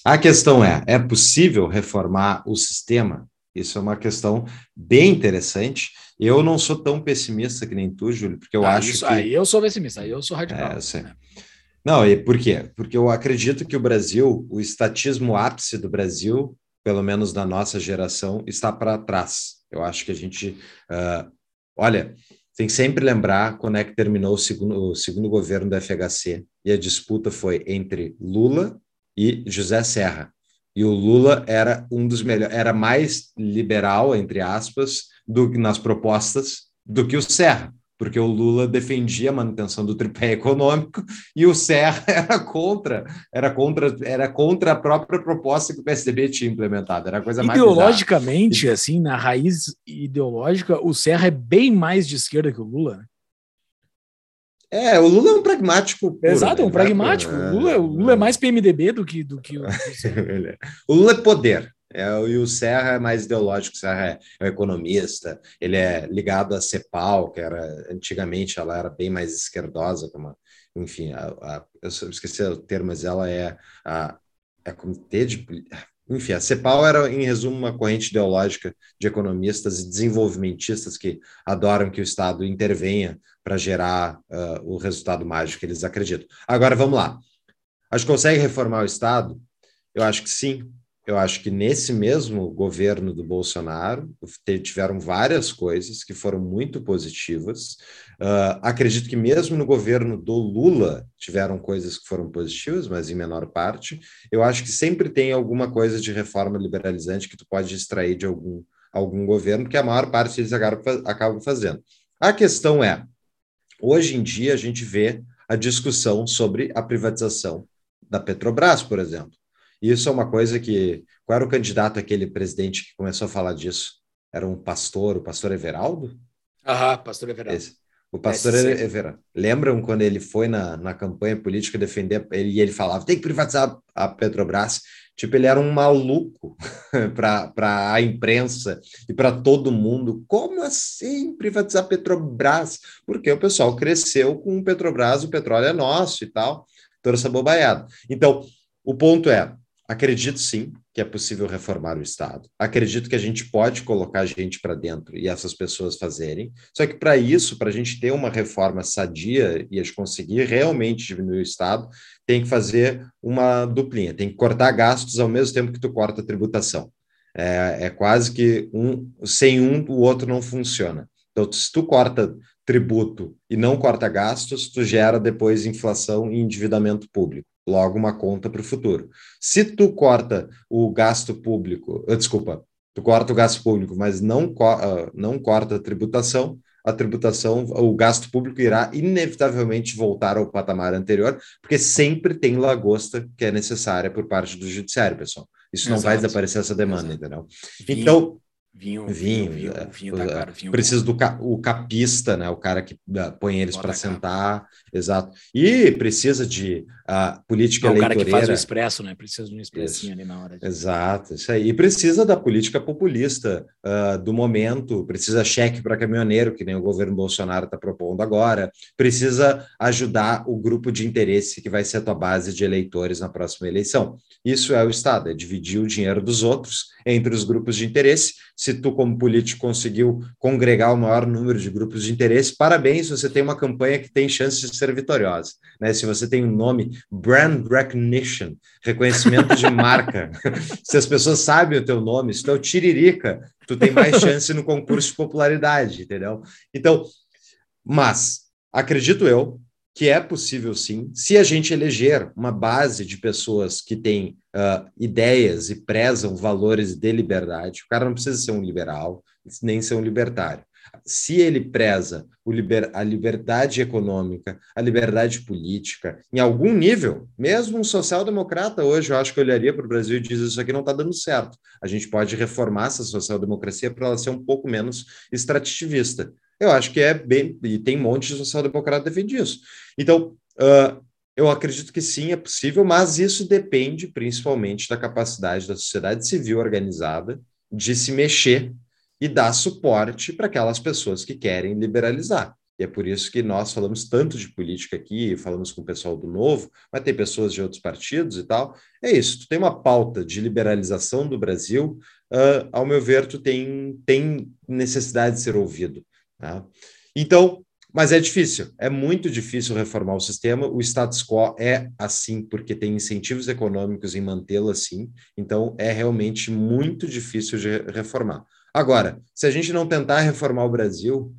A questão é: é possível reformar o sistema? Isso é uma questão bem interessante. Eu não sou tão pessimista que nem tu, Júlio, porque eu ah, acho isso, que. Aí eu sou pessimista, aí eu sou radical. É, eu sei. Não, e por quê? Porque eu acredito que o Brasil, o estatismo ápice do Brasil, pelo menos da nossa geração, está para trás. Eu acho que a gente. Uh, olha, tem que sempre lembrar quando é que terminou o segundo, o segundo governo do FHC e a disputa foi entre Lula e José Serra. E o Lula era um dos melhores, era mais liberal, entre aspas, do, nas propostas do que o Serra, porque o Lula defendia a manutenção do tripé econômico e o Serra era contra, era contra, era contra a própria proposta que o PSDB tinha implementado. Era coisa mais ideologicamente, assim, na raiz ideológica, o Serra é bem mais de esquerda que o Lula. Né? É, o Lula é um pragmático. Puro, Exato, é um né? pragmático. É, o, Lula, o Lula é mais PMDB do que, do que o. o Lula é poder. É, e o Serra é mais ideológico, o Serra é, um economista, ele é ligado à CEPAL, que era antigamente ela era bem mais esquerdosa, como, enfim, a, a, eu esqueci o termo, mas ela é a, é comitê de enfim, a CEPAL era, em resumo, uma corrente ideológica de economistas e desenvolvimentistas que adoram que o Estado intervenha para gerar uh, o resultado mágico que eles acreditam. Agora, vamos lá. A gente consegue reformar o Estado? Eu acho que sim. Eu acho que nesse mesmo governo do Bolsonaro tiveram várias coisas que foram muito positivas. Uh, acredito que mesmo no governo do Lula tiveram coisas que foram positivas, mas em menor parte. Eu acho que sempre tem alguma coisa de reforma liberalizante que tu pode extrair de algum, algum governo, que a maior parte eles acabam fazendo. A questão é, hoje em dia a gente vê a discussão sobre a privatização da Petrobras, por exemplo. Isso é uma coisa que. Qual era o candidato, aquele presidente que começou a falar disso? Era um pastor, o pastor Everaldo? Aham, pastor Everaldo. Esse. O pastor Everaldo. Lembram quando ele foi na, na campanha política defender ele, e ele falava: tem que privatizar a Petrobras? Tipo, ele era um maluco para a imprensa e para todo mundo. Como assim privatizar a Petrobras? Porque o pessoal cresceu com o Petrobras, o petróleo é nosso e tal, toda essa bobaiada. Então, o ponto é: Acredito sim que é possível reformar o Estado. Acredito que a gente pode colocar gente para dentro e essas pessoas fazerem. Só que para isso, para a gente ter uma reforma sadia e a gente conseguir realmente diminuir o Estado, tem que fazer uma duplinha, tem que cortar gastos ao mesmo tempo que tu corta a tributação. É, é quase que um sem um o outro não funciona. Então, se tu corta tributo e não corta gastos, tu gera depois inflação e endividamento público logo uma conta para o futuro. Se tu corta o gasto público, uh, desculpa, tu corta o gasto público, mas não, uh, não corta a tributação, a tributação, o gasto público irá inevitavelmente voltar ao patamar anterior, porque sempre tem lagosta que é necessária por parte do judiciário, pessoal. Isso Exato. não vai desaparecer essa demanda, Exato. entendeu? Então, Vinho, vinho, vinho, vinho, vinho tá caro, vinho precisa do ca o capista, né? O cara que uh, põe eles para sentar, exato. E precisa de uh, política Não, eleitoreira. O cara que faz o expresso, né? Precisa de um expressinho isso. ali na hora. De... Exato, isso aí. E precisa da política populista uh, do momento, precisa cheque para caminhoneiro, que nem o governo Bolsonaro está propondo agora, precisa ajudar o grupo de interesse que vai ser a tua base de eleitores na próxima eleição. Isso é o Estado, é dividir o dinheiro dos outros entre os grupos de interesse se tu, como político, conseguiu congregar o maior número de grupos de interesse, parabéns, você tem uma campanha que tem chance de ser vitoriosa. Né? Se você tem um nome, brand recognition, reconhecimento de marca, se as pessoas sabem o teu nome, se tu é o Tiririca, tu tem mais chance no concurso de popularidade, entendeu? Então, mas, acredito eu, que é possível sim, se a gente eleger uma base de pessoas que têm uh, ideias e prezam valores de liberdade. O cara não precisa ser um liberal, nem ser um libertário. Se ele preza liber, a liberdade econômica, a liberdade política, em algum nível, mesmo um social-democrata hoje, eu acho que olharia para o Brasil e diz: Isso aqui não está dando certo. A gente pode reformar essa social-democracia para ela ser um pouco menos extrativista. Eu acho que é bem. E tem um monte de social-democrata defende isso. Então, uh, eu acredito que sim, é possível, mas isso depende principalmente da capacidade da sociedade civil organizada de se mexer e dar suporte para aquelas pessoas que querem liberalizar. E é por isso que nós falamos tanto de política aqui, falamos com o pessoal do Novo, mas tem pessoas de outros partidos e tal. É isso, tu tem uma pauta de liberalização do Brasil, uh, ao meu ver, tu tem, tem necessidade de ser ouvido. Tá? Então, mas é difícil, é muito difícil reformar o sistema. O status quo é assim porque tem incentivos econômicos em mantê-lo assim, então é realmente muito difícil de reformar. Agora, se a gente não tentar reformar o Brasil,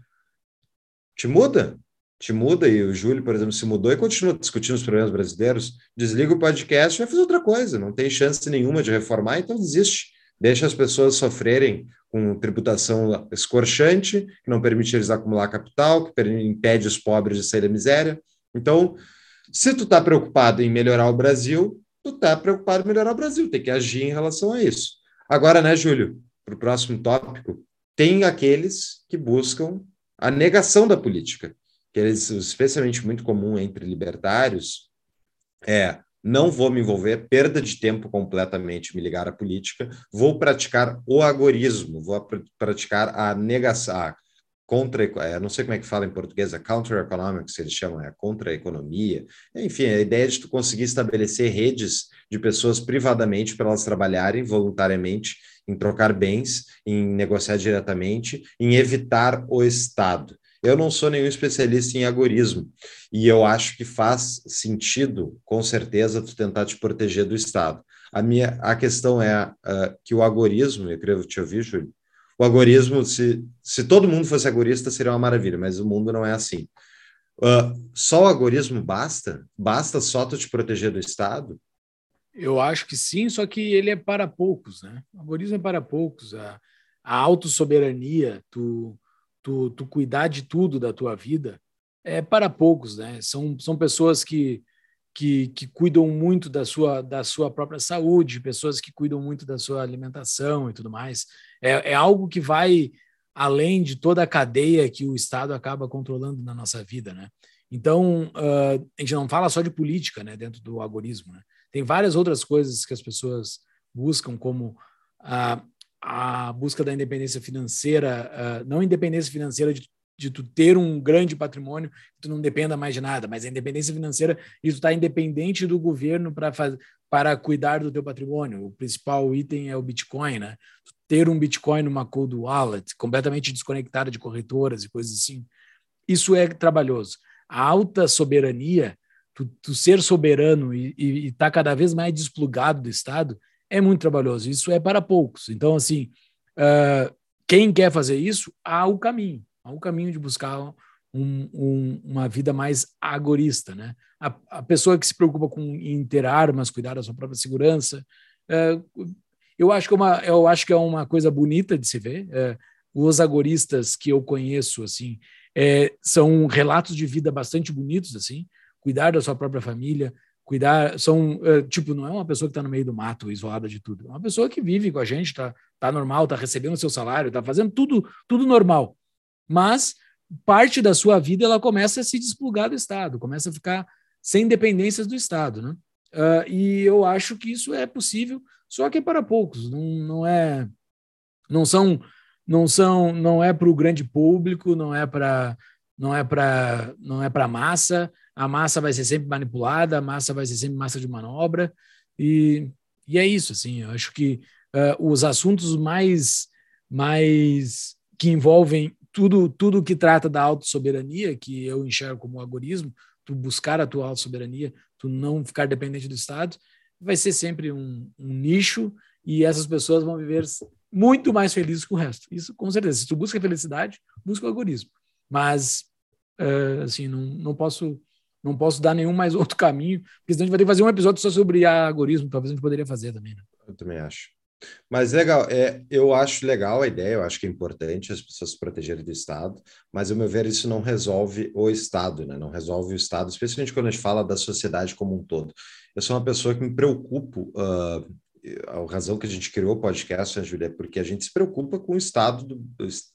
te muda? te muda, e o Júlio, por exemplo, se mudou e continua discutindo os problemas brasileiros, desliga o podcast e vai fazer outra coisa, não tem chance nenhuma de reformar, então desiste. Deixa as pessoas sofrerem com tributação escorchante, que não permite eles acumular capital, que impede os pobres de sair da miséria. Então, se tu está preocupado em melhorar o Brasil, tu está preocupado em melhorar o Brasil, tem que agir em relação a isso. Agora, né, Júlio, para o próximo tópico, tem aqueles que buscam a negação da política, que eles, especialmente muito comum entre libertários, é não vou me envolver, perda de tempo completamente me ligar à política, vou praticar o agorismo, vou pr praticar a negação, contra, é, não sei como é que fala em português, a counter economics, eles chamam, é a contra-economia. Enfim, a ideia de tu conseguir estabelecer redes de pessoas privadamente para elas trabalharem voluntariamente em trocar bens, em negociar diretamente, em evitar o Estado. Eu não sou nenhum especialista em agorismo e eu acho que faz sentido, com certeza, tu tentar te proteger do Estado. A minha a questão é uh, que o agorismo, eu creio te ouvir, Júlio, o agorismo, se, se todo mundo fosse agorista, seria uma maravilha, mas o mundo não é assim. Uh, só o agorismo basta? Basta só tu te proteger do Estado? Eu acho que sim, só que ele é para poucos, né? O agorismo é para poucos. A, a autossoberania, tu tu, tu cuidar de tudo da tua vida é para poucos, né? São, são pessoas que, que, que cuidam muito da sua, da sua própria saúde, pessoas que cuidam muito da sua alimentação e tudo mais. É, é algo que vai além de toda a cadeia que o Estado acaba controlando na nossa vida, né? Então, uh, a gente não fala só de política, né, dentro do agorismo, né? Tem várias outras coisas que as pessoas buscam, como a, a busca da independência financeira, uh, não independência financeira de, de tu ter um grande patrimônio, tu não dependa mais de nada, mas a independência financeira de tu estar tá independente do governo para para cuidar do teu patrimônio. O principal item é o Bitcoin, né? Ter um Bitcoin numa cold wallet, completamente desconectada de corretoras e coisas assim. Isso é trabalhoso. A alta soberania, tu, tu ser soberano e estar tá cada vez mais desplugado do Estado, é muito trabalhoso. Isso é para poucos. Então, assim, uh, quem quer fazer isso, há o caminho. Há o caminho de buscar um, um, uma vida mais agorista, né? A, a, pessoa que se preocupa com em ter armas, cuidar da sua própria segurança, uh, eu acho que é uma, eu acho que é uma coisa bonita de se ver. Uh, os agoristas que eu conheço, assim, é, são relatos de vida bastante bonitos, assim, cuidar da sua própria família, cuidar, são, é, tipo, não é uma pessoa que está no meio do mato, isolada de tudo, é uma pessoa que vive com a gente, está tá normal, está recebendo seu salário, está fazendo tudo, tudo normal, mas parte da sua vida ela começa a se desplugar do Estado, começa a ficar sem dependências do Estado, né? Uh, e eu acho que isso é possível, só que é para poucos, não, não é, não são, não são, não é para o grande público, não é para, não é para, não é para massa, a massa vai ser sempre manipulada, a massa vai ser sempre massa de manobra, e, e é isso, assim, eu acho que uh, os assuntos mais, mais que envolvem tudo, tudo que trata da autossoberania, que eu enxergo como agorismo, tu buscar a tua autossoberania, tu não ficar dependente do Estado, vai ser sempre um, um nicho e essas pessoas vão viver muito mais felizes que o resto. Isso com certeza. Se tu busca felicidade, busca o agorismo. Mas, uh, assim, não, não posso não posso dar nenhum mais outro caminho, porque senão a gente vai ter que fazer um episódio só sobre algoritmo, talvez a gente poderia fazer também. Né? Eu também acho. Mas legal, é, eu acho legal a ideia, eu acho que é importante as pessoas se protegerem do Estado, mas, ao meu ver, isso não resolve o Estado, né? não resolve o Estado, especialmente quando a gente fala da sociedade como um todo. Eu sou uma pessoa que me preocupo, uh, a razão que a gente criou o podcast, né, Júlia, é porque a gente se preocupa com o Estado, do,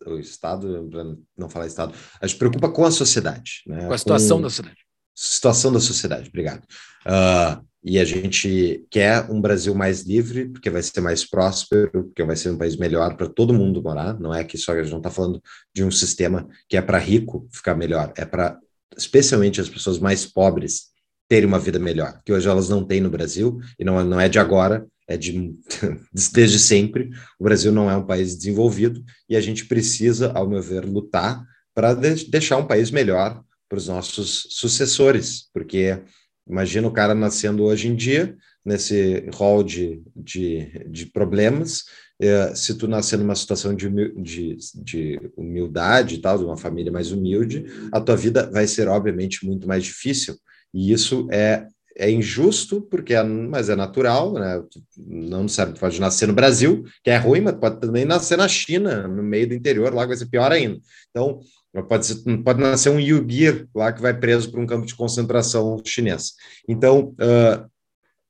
o Estado, não falar Estado, a gente se preocupa com a sociedade. Né? Com a situação com, da sociedade situação da sociedade. Obrigado. Uh, e a gente quer um Brasil mais livre, porque vai ser mais próspero, porque vai ser um país melhor para todo mundo morar. Não é que só a gente não está falando de um sistema que é para rico ficar melhor, é para especialmente as pessoas mais pobres terem uma vida melhor, que hoje elas não têm no Brasil, e não, não é de agora, é de desde sempre. O Brasil não é um país desenvolvido e a gente precisa, ao meu ver, lutar para de deixar um país melhor para os nossos sucessores, porque imagina o cara nascendo hoje em dia, nesse rol de, de, de problemas, é, se tu nascer numa situação de, de, de humildade e tal, de uma família mais humilde, a tua vida vai ser, obviamente, muito mais difícil. E isso é é injusto, porque é, mas é natural, né? Não serve, pode nascer no Brasil, que é ruim, mas pode também nascer na China, no meio do interior, lá vai ser pior ainda. Então, pode, ser, pode nascer um Yugir lá que vai preso para um campo de concentração chinês. Então, uh,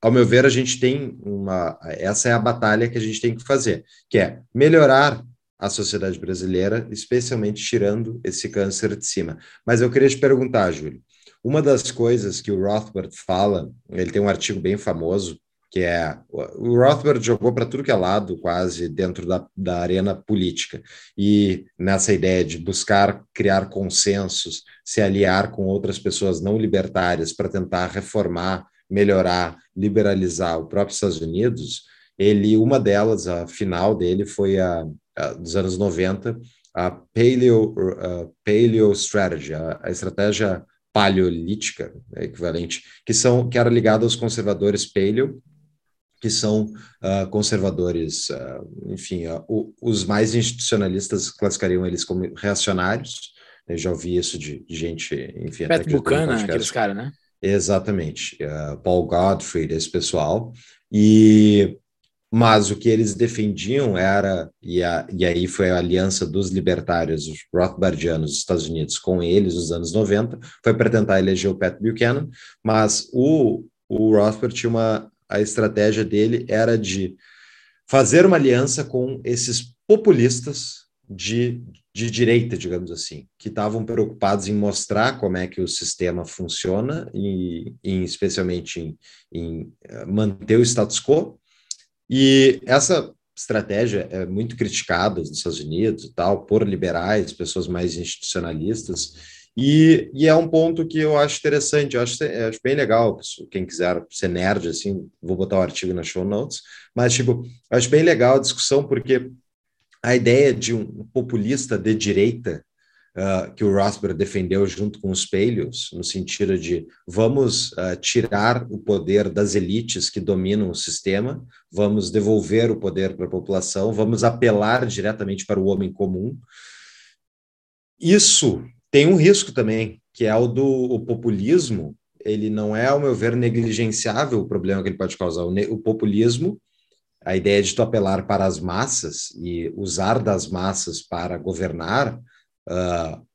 ao meu ver, a gente tem uma. Essa é a batalha que a gente tem que fazer, que é melhorar a sociedade brasileira, especialmente tirando esse câncer de cima. Mas eu queria te perguntar, Júlio, uma das coisas que o Rothbard fala, ele tem um artigo bem famoso, que é o Rothbard jogou para tudo que é lado, quase dentro da, da arena política, e nessa ideia de buscar criar consensos, se aliar com outras pessoas não libertárias para tentar reformar, melhorar, liberalizar o próprio Estados Unidos, ele, uma delas, a final dele foi a, a dos anos 90, a Paleo, a paleo Strategy, a, a estratégia paleolítica, é equivalente, que são que era ligada aos conservadores paleo, que são uh, conservadores, uh, enfim, uh, o, os mais institucionalistas classificariam eles como reacionários. Eu já ouvi isso de, de gente, enfim, Pat Buchanan, aqueles caras, né? Exatamente, Paul Godfrey, esse pessoal. E mas o que eles defendiam era, e, a, e aí foi a aliança dos libertários, os Rothbardianos dos Estados Unidos, com eles nos anos 90, foi para tentar eleger o Pat Buchanan, mas o, o Rothbard tinha uma, a estratégia dele era de fazer uma aliança com esses populistas de, de direita, digamos assim, que estavam preocupados em mostrar como é que o sistema funciona, e, e especialmente em, em eh, manter o status quo, e essa estratégia é muito criticada nos Estados Unidos e tal, por liberais, pessoas mais institucionalistas, e, e é um ponto que eu acho interessante, eu acho, eu acho bem legal, quem quiser ser nerd, assim, vou botar o artigo na show notes, mas, tipo, acho bem legal a discussão, porque a ideia de um populista de direita uh, que o Rothbard defendeu junto com os Pelios, no sentido de vamos uh, tirar o poder das elites que dominam o sistema, vamos devolver o poder para a população, vamos apelar diretamente para o homem comum. Isso tem um risco também, que é o do o populismo. Ele não é, ao meu ver, negligenciável o problema que ele pode causar. O, o populismo a ideia de tu apelar para as massas e usar das massas para governar uh,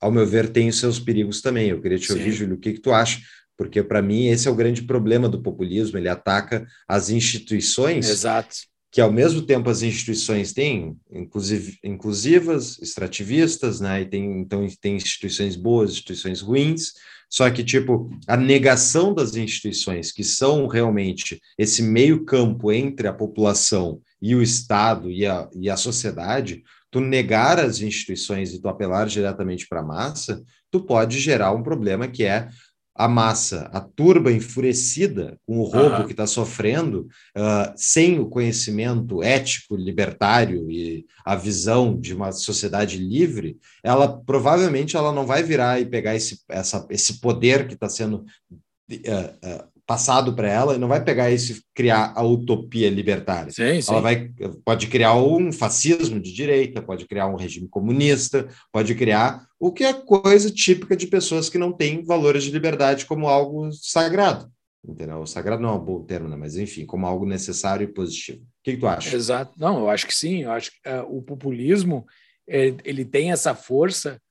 ao meu ver, tem os seus perigos também. Eu queria te Sim. ouvir, Júlio, o que, que tu acha? Porque, para mim, esse é o grande problema do populismo, ele ataca as instituições. Exato. Que, ao mesmo tempo, as instituições têm inclusive, inclusivas, extrativistas, né? E tem, então, tem instituições boas, instituições ruins, só que, tipo, a negação das instituições, que são realmente esse meio campo entre a população e o Estado e a, e a sociedade, tu negar as instituições e tu apelar diretamente para a massa, tu pode gerar um problema que é a massa, a turba enfurecida com o roubo uhum. que está sofrendo, uh, sem o conhecimento ético, libertário e a visão de uma sociedade livre, ela provavelmente ela não vai virar e pegar esse, essa, esse poder que está sendo uh, uh, passado para ela e não vai pegar esse criar a utopia libertária. Sim, sim. Ela vai pode criar um fascismo de direita, pode criar um regime comunista, pode criar o que é coisa típica de pessoas que não têm valores de liberdade como algo sagrado. Entendeu? O sagrado não é um bom termo, né? mas enfim, como algo necessário e positivo. O que, que tu acha? Exato. Não, eu acho que sim. Eu acho que uh, o populismo é, ele tem essa força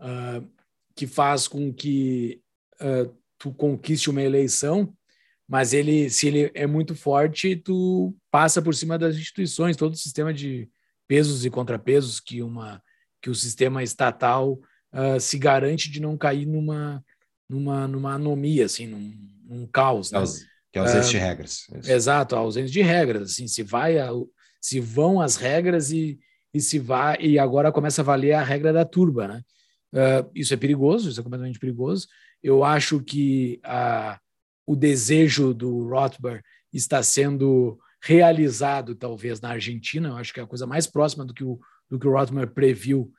uh, que faz com que uh, tu conquiste uma eleição mas ele, se ele é muito forte, tu passa por cima das instituições, todo o sistema de pesos e contrapesos que uma que o sistema estatal uh, se garante de não cair numa numa numa anomia, assim, num, num caos, né? Que é ausência uh, de regras. Isso. Exato, a ausência de regras, assim, se vai a, se vão as regras e, e se vai e agora começa a valer a regra da turba, né? Uh, isso é perigoso, isso é completamente perigoso. Eu acho que a o desejo do Rothbard está sendo realizado, talvez, na Argentina. Eu acho que é a coisa mais próxima do que o, do que o Rothbard previu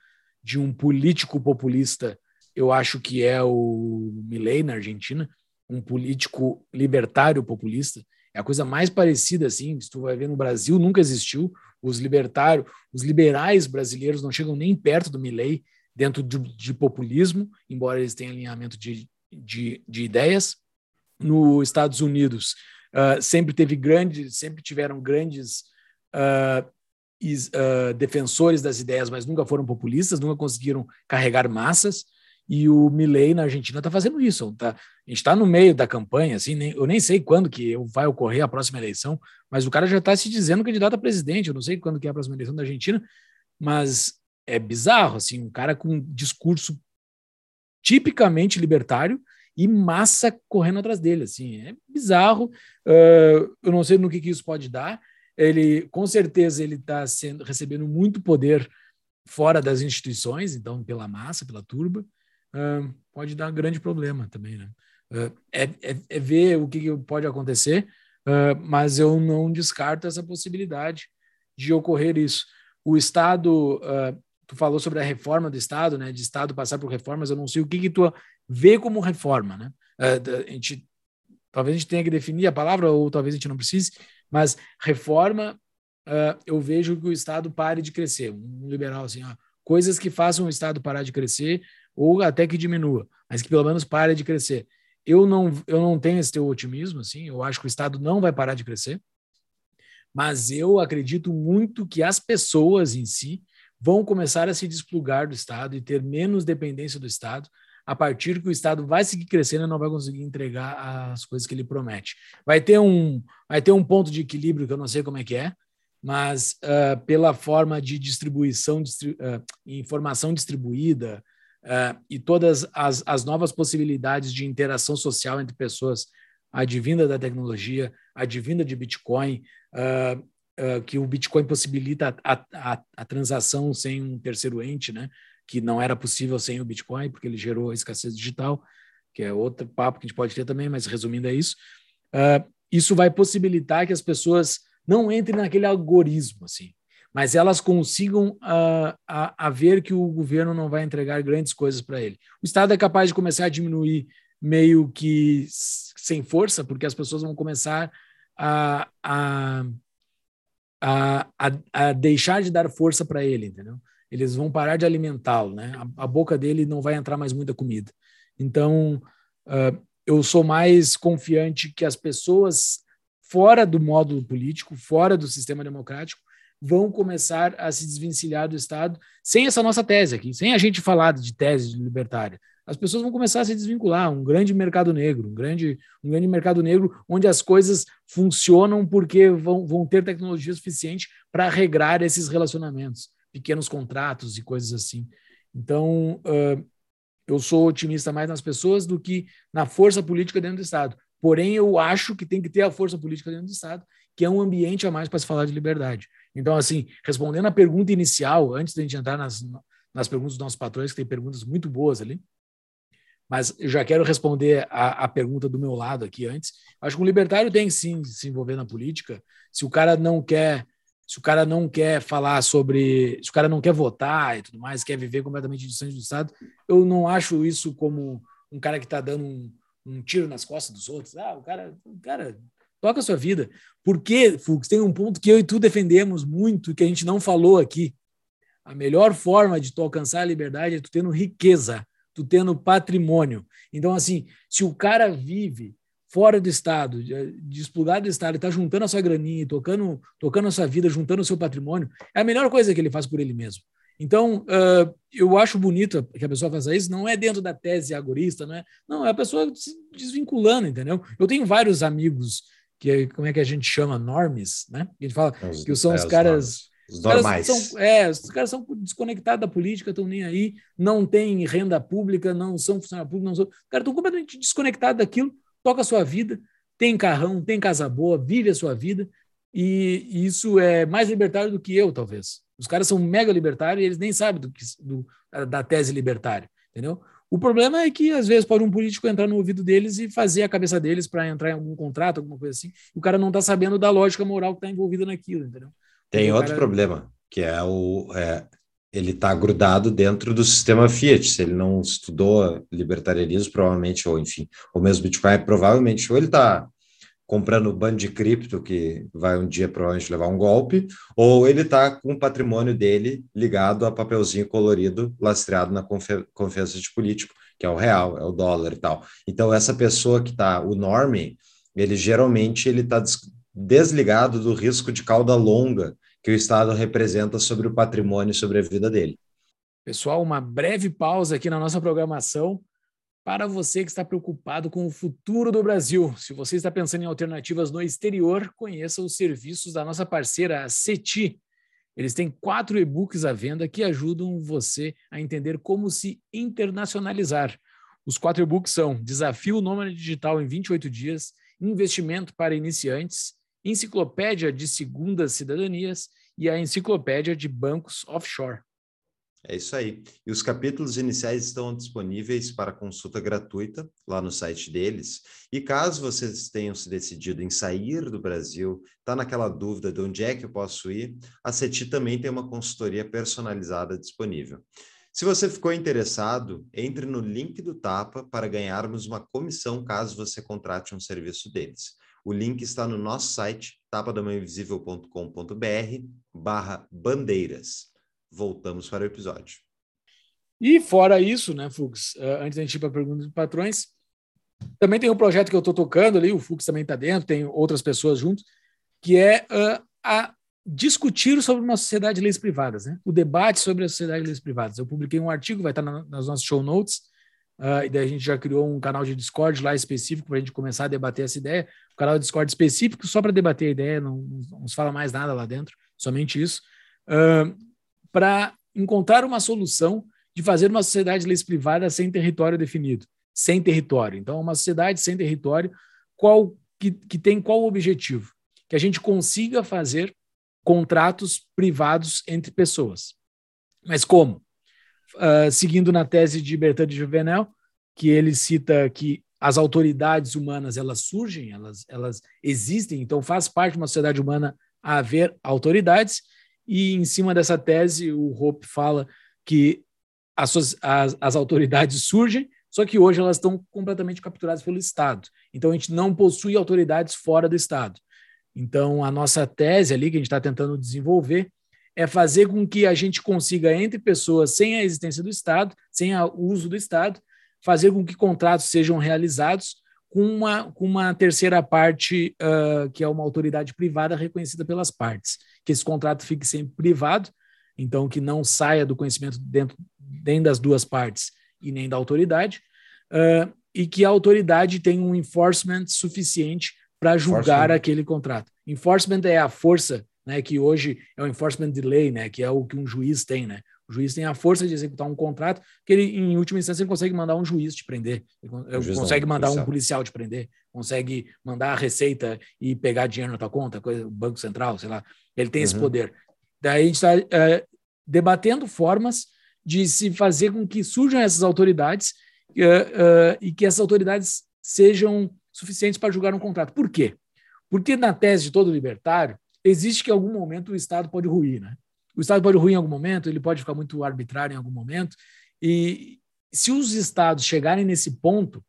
de um político populista. Eu acho que é o Milei na Argentina, um político libertário populista. É a coisa mais parecida, assim, se tu vai ver no Brasil, nunca existiu. Os libertários, os liberais brasileiros não chegam nem perto do Milley dentro de, de populismo, embora eles tenham alinhamento de, de, de ideias. Nos Estados Unidos, uh, sempre teve grandes, sempre tiveram grandes uh, is, uh, defensores das ideias, mas nunca foram populistas, nunca conseguiram carregar massas. E o Milley na Argentina está fazendo isso. Tá, a gente está no meio da campanha, assim, nem, eu nem sei quando que vai ocorrer a próxima eleição, mas o cara já está se dizendo candidato a presidente. Eu não sei quando que é a próxima eleição da Argentina, mas é bizarro, assim, um cara com um discurso tipicamente libertário e massa correndo atrás dele, assim, é bizarro. Uh, eu não sei no que, que isso pode dar. Ele, com certeza, ele está recebendo muito poder fora das instituições, então pela massa, pela turba uh, pode dar um grande problema também, né? Uh, é, é, é, ver o que, que pode acontecer, uh, mas eu não descarto essa possibilidade de ocorrer isso. O Estado, tu falou sobre a reforma do Estado, né? De Estado passar por reformas, eu não sei o que, que tu vê como reforma, né? a gente, talvez a gente tenha que definir a palavra, ou talvez a gente não precise, mas reforma, eu vejo que o Estado pare de crescer. Um liberal assim, ó, coisas que façam o Estado parar de crescer, ou até que diminua, mas que pelo menos pare de crescer. Eu não, eu não tenho esse teu otimismo, assim, eu acho que o Estado não vai parar de crescer, mas eu acredito muito que as pessoas em si vão começar a se desplugar do Estado e ter menos dependência do Estado, a partir que o Estado vai seguir crescendo e não vai conseguir entregar as coisas que ele promete. Vai ter um, vai ter um ponto de equilíbrio que eu não sei como é que é, mas uh, pela forma de distribuição, distri uh, informação distribuída, uh, e todas as, as novas possibilidades de interação social entre pessoas, advinda da tecnologia, advinda de Bitcoin, que o Bitcoin possibilita a, a, a, transação sem um terceiro ente, né? Que não era possível sem o Bitcoin, porque ele gerou a escassez digital, que é outro papo que a gente pode ter também, mas resumindo é isso. isso vai possibilitar que as pessoas não entrem naquele algoritmo, assim mas elas consigam uh, a, a, ver que o governo não vai entregar grandes coisas para ele. O Estado é capaz de começar a diminuir meio que sem força, porque as pessoas vão começar a, a, a, a deixar de dar força para ele, entendeu? Eles vão parar de alimentá-lo, né? A, a, boca dele não vai entrar mais muita comida. Então, uh, eu sou mais confiante que as pessoas fora do módulo político, fora do sistema democrático, vão começar a se desvencilhar do Estado sem essa nossa tese aqui, sem a gente falar de tese libertária. As pessoas vão começar a se desvincular, um grande mercado negro, um grande, um grande mercado negro onde as coisas funcionam porque vão, vão ter tecnologia suficiente para regrar esses relacionamentos, pequenos contratos e coisas assim. Então, uh, eu sou otimista mais nas pessoas do que na força política dentro do Estado. Porém, eu acho que tem que ter a força política dentro do Estado, que é um ambiente a mais para se falar de liberdade. Então, assim, respondendo a pergunta inicial, antes da gente entrar nas, nas perguntas dos nossos patrões, que tem perguntas muito boas ali, mas eu já quero responder a, a pergunta do meu lado aqui antes. Acho que o libertário tem sim se envolver na política. Se o cara não quer, se o cara não quer falar sobre, se o cara não quer votar e tudo mais, quer viver completamente distante do Estado, eu não acho isso como um cara que está dando um, um tiro nas costas dos outros. Ah, o cara, o cara toca a sua vida. Porque, Fux, tem um ponto que eu e tu defendemos muito que a gente não falou aqui. A melhor forma de tu alcançar a liberdade é tu tendo riqueza, tu tendo patrimônio. Então, assim, se o cara vive fora do Estado, desplugado do Estado, está juntando a sua graninha, tocando, tocando a sua vida, juntando o seu patrimônio, é a melhor coisa que ele faz por ele mesmo. Então, uh, eu acho bonito que a pessoa faça isso, não é dentro da tese agorista, não é, não, é a pessoa se desvinculando, entendeu? Eu tenho vários amigos que é, como é que a gente chama? Normes, né? A gente fala os, que são é, os caras. Os normais. São, é, os caras são desconectados da política, estão nem aí, não têm renda pública, não são funcionário público, não são. Os caras estão completamente desconectados daquilo, toca a sua vida, tem carrão, tem casa boa, vive a sua vida, e, e isso é mais libertário do que eu, talvez. Os caras são mega libertários e eles nem sabem do que, do, da tese libertária, entendeu? O problema é que, às vezes, pode um político entrar no ouvido deles e fazer a cabeça deles para entrar em algum contrato, alguma coisa assim. E o cara não está sabendo da lógica moral que está envolvida naquilo, entendeu? Tem outro cara... problema, que é o. É, ele está grudado dentro do sistema Fiat. Se ele não estudou libertarianismo, provavelmente, ou enfim, o mesmo Bitcoin, provavelmente, ou ele está comprando bando de cripto que vai um dia provavelmente levar um golpe, ou ele está com o patrimônio dele ligado a papelzinho colorido lastreado na confiança de político, que é o real, é o dólar e tal. Então, essa pessoa que está, o normie, ele geralmente ele está desligado do risco de cauda longa que o Estado representa sobre o patrimônio e sobre a vida dele. Pessoal, uma breve pausa aqui na nossa programação para você que está preocupado com o futuro do Brasil. Se você está pensando em alternativas no exterior, conheça os serviços da nossa parceira, a CETI. Eles têm quatro e-books à venda que ajudam você a entender como se internacionalizar. Os quatro e-books são Desafio Nômade Digital em 28 Dias, Investimento para Iniciantes, Enciclopédia de Segundas Cidadanias e a Enciclopédia de Bancos Offshore. É isso aí. E os capítulos iniciais estão disponíveis para consulta gratuita lá no site deles. E caso vocês tenham se decidido em sair do Brasil, está naquela dúvida de onde é que eu posso ir, a CETI também tem uma consultoria personalizada disponível. Se você ficou interessado, entre no link do Tapa para ganharmos uma comissão caso você contrate um serviço deles. O link está no nosso site, tapadamainvisível.com.br barra bandeiras voltamos para o episódio. E fora isso, né, Fux, uh, antes da gente ir para a pergunta de patrões, também tem um projeto que eu estou tocando ali, o Fux também está dentro, tem outras pessoas juntos, que é uh, a discutir sobre uma sociedade de leis privadas, né? O debate sobre a sociedade de leis privadas. Eu publiquei um artigo, vai estar na, nas nossas show notes, uh, e daí a gente já criou um canal de Discord lá específico para a gente começar a debater essa ideia. Um canal de Discord específico só para debater a ideia, não, não, se fala mais nada lá dentro, somente isso. Uh, para encontrar uma solução de fazer uma sociedade de leis privadas sem território definido, sem território. Então, uma sociedade sem território, qual que, que tem qual objetivo? Que a gente consiga fazer contratos privados entre pessoas. Mas como? Uh, seguindo na tese de Bertrand de Juvenel, que ele cita que as autoridades humanas elas surgem, elas, elas existem, então faz parte de uma sociedade humana haver autoridades, e em cima dessa tese, o Hope fala que as, as, as autoridades surgem, só que hoje elas estão completamente capturadas pelo Estado. Então a gente não possui autoridades fora do Estado. Então a nossa tese ali, que a gente está tentando desenvolver, é fazer com que a gente consiga, entre pessoas sem a existência do Estado, sem o uso do Estado, fazer com que contratos sejam realizados com uma, com uma terceira parte, uh, que é uma autoridade privada reconhecida pelas partes. Que esse contrato fique sempre privado, então que não saia do conhecimento dentro, nem das duas partes e nem da autoridade, uh, e que a autoridade tenha um enforcement suficiente para julgar aquele contrato. Enforcement é a força, né, que hoje é o enforcement de lei, né, que é o que um juiz tem, né? O juiz tem a força de executar um contrato, que ele, em última instância, ele consegue mandar um juiz te prender, ele consegue mandar policial. um policial te prender, consegue mandar a receita e pegar dinheiro na tua conta, coisa, Banco Central, sei lá. Ele tem uhum. esse poder. Daí a gente está é, debatendo formas de se fazer com que surjam essas autoridades é, é, e que essas autoridades sejam suficientes para julgar um contrato. Por quê? Porque na tese de todo libertário, existe que em algum momento o Estado pode ruir, né? O Estado pode ruir em algum momento, ele pode ficar muito arbitrário em algum momento. E se os Estados chegarem nesse ponto,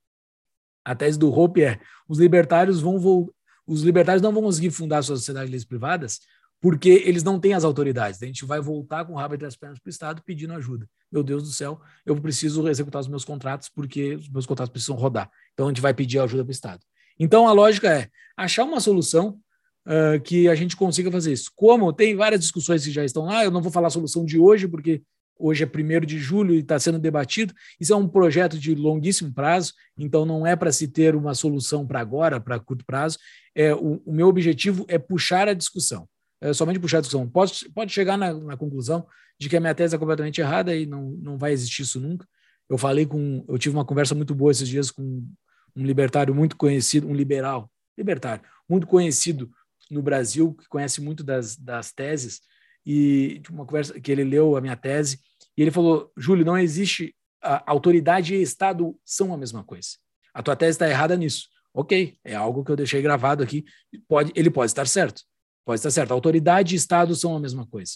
a tese do Hope é: os libertários vão os libertários não vão conseguir fundar suas sociedades de leis privadas porque eles não têm as autoridades. A gente vai voltar com o rabo entre as pernas para o Estado pedindo ajuda. Meu Deus do céu, eu preciso executar os meus contratos porque os meus contratos precisam rodar. Então a gente vai pedir ajuda para o Estado. Então a lógica é achar uma solução uh, que a gente consiga fazer isso. Como tem várias discussões que já estão lá, eu não vou falar a solução de hoje, porque hoje é 1 de julho e está sendo debatido. Isso é um projeto de longuíssimo prazo, então não é para se ter uma solução para agora, para curto prazo. É, o, o, meu objetivo é puxar a discussão, é somente puxar a discussão. Pode, pode chegar na, na, conclusão de que a minha tese é completamente errada e não, não vai existir isso nunca. Eu falei com, eu tive uma conversa muito boa esses dias com um libertário muito conhecido, um liberal, libertário, muito conhecido no Brasil, que conhece muito das, das teses, e uma conversa que ele leu a minha tese, e ele falou: Júlio, não existe. A autoridade e Estado são a mesma coisa. A tua tese está errada nisso. Ok, é algo que eu deixei gravado aqui. Pode, ele pode estar certo. Pode estar certo. Autoridade e Estado são a mesma coisa.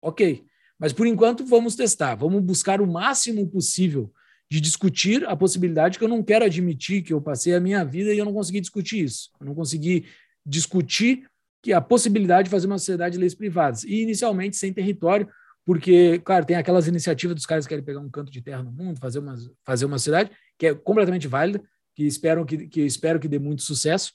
Ok, mas por enquanto vamos testar. Vamos buscar o máximo possível de discutir a possibilidade que eu não quero admitir que eu passei a minha vida e eu não consegui discutir isso. Eu não consegui discutir que a possibilidade de fazer uma sociedade de leis privadas. E inicialmente sem território, porque, claro, tem aquelas iniciativas dos caras que querem pegar um canto de terra no mundo, fazer uma, fazer uma cidade, que é completamente válida, que, esperam que, que espero que dê muito sucesso.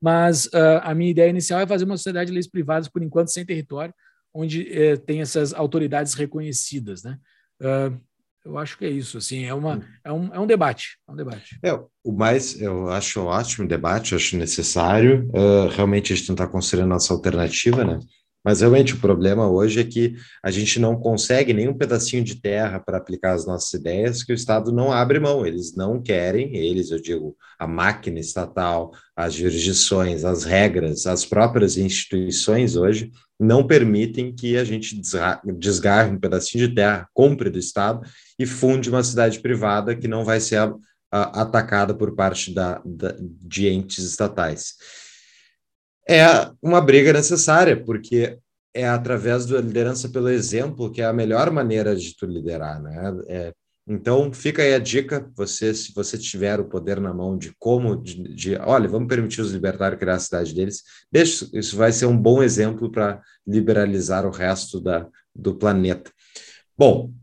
Mas uh, a minha ideia inicial é fazer uma sociedade de leis privadas, por enquanto, sem território, onde uh, tem essas autoridades reconhecidas. Né? Uh, eu acho que é isso. Assim, é, uma, hum. é, um, é um debate. É um debate. É, o mais, eu acho ótimo o debate, acho necessário. Uh, realmente a gente tentar construir a nossa alternativa, né? Mas realmente o problema hoje é que a gente não consegue nem um pedacinho de terra para aplicar as nossas ideias, que o Estado não abre mão, eles não querem, eles, eu digo, a máquina estatal, as jurisdições, as regras, as próprias instituições hoje não permitem que a gente desgarre um pedacinho de terra, compre do Estado e funde uma cidade privada que não vai ser a, a, atacada por parte da, da, de entes estatais é uma briga necessária, porque é através da liderança pelo exemplo que é a melhor maneira de tu liderar, né? É, então, fica aí a dica, você, se você tiver o poder na mão de como, de, de olha, vamos permitir os libertários criar a cidade deles, deixa, isso vai ser um bom exemplo para liberalizar o resto da, do planeta. Bom,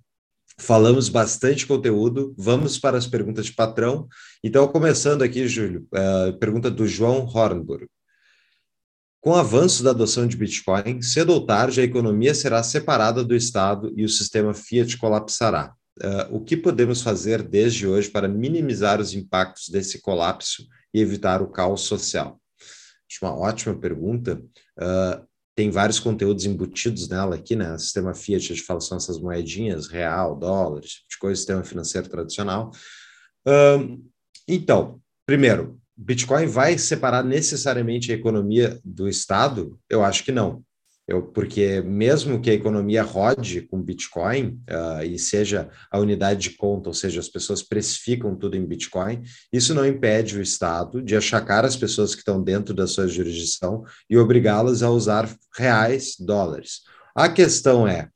falamos bastante conteúdo, vamos para as perguntas de patrão. Então, começando aqui, Júlio, uh, pergunta do João Hornburg. Com o avanço da adoção de Bitcoin, cedo ou tarde a economia será separada do Estado e o sistema fiat colapsará. Uh, o que podemos fazer desde hoje para minimizar os impactos desse colapso e evitar o caos social? Acho uma ótima pergunta. Uh, tem vários conteúdos embutidos nela aqui, né? Sistema fiat, a gente fala, são essas moedinhas, real, dólar, esse tipo de coisa, sistema financeiro tradicional. Uh, então, primeiro, Bitcoin vai separar necessariamente a economia do Estado? Eu acho que não. Eu, porque mesmo que a economia rode com Bitcoin uh, e seja a unidade de conta, ou seja, as pessoas precificam tudo em Bitcoin, isso não impede o Estado de achacar as pessoas que estão dentro da sua jurisdição e obrigá-las a usar reais, dólares. A questão é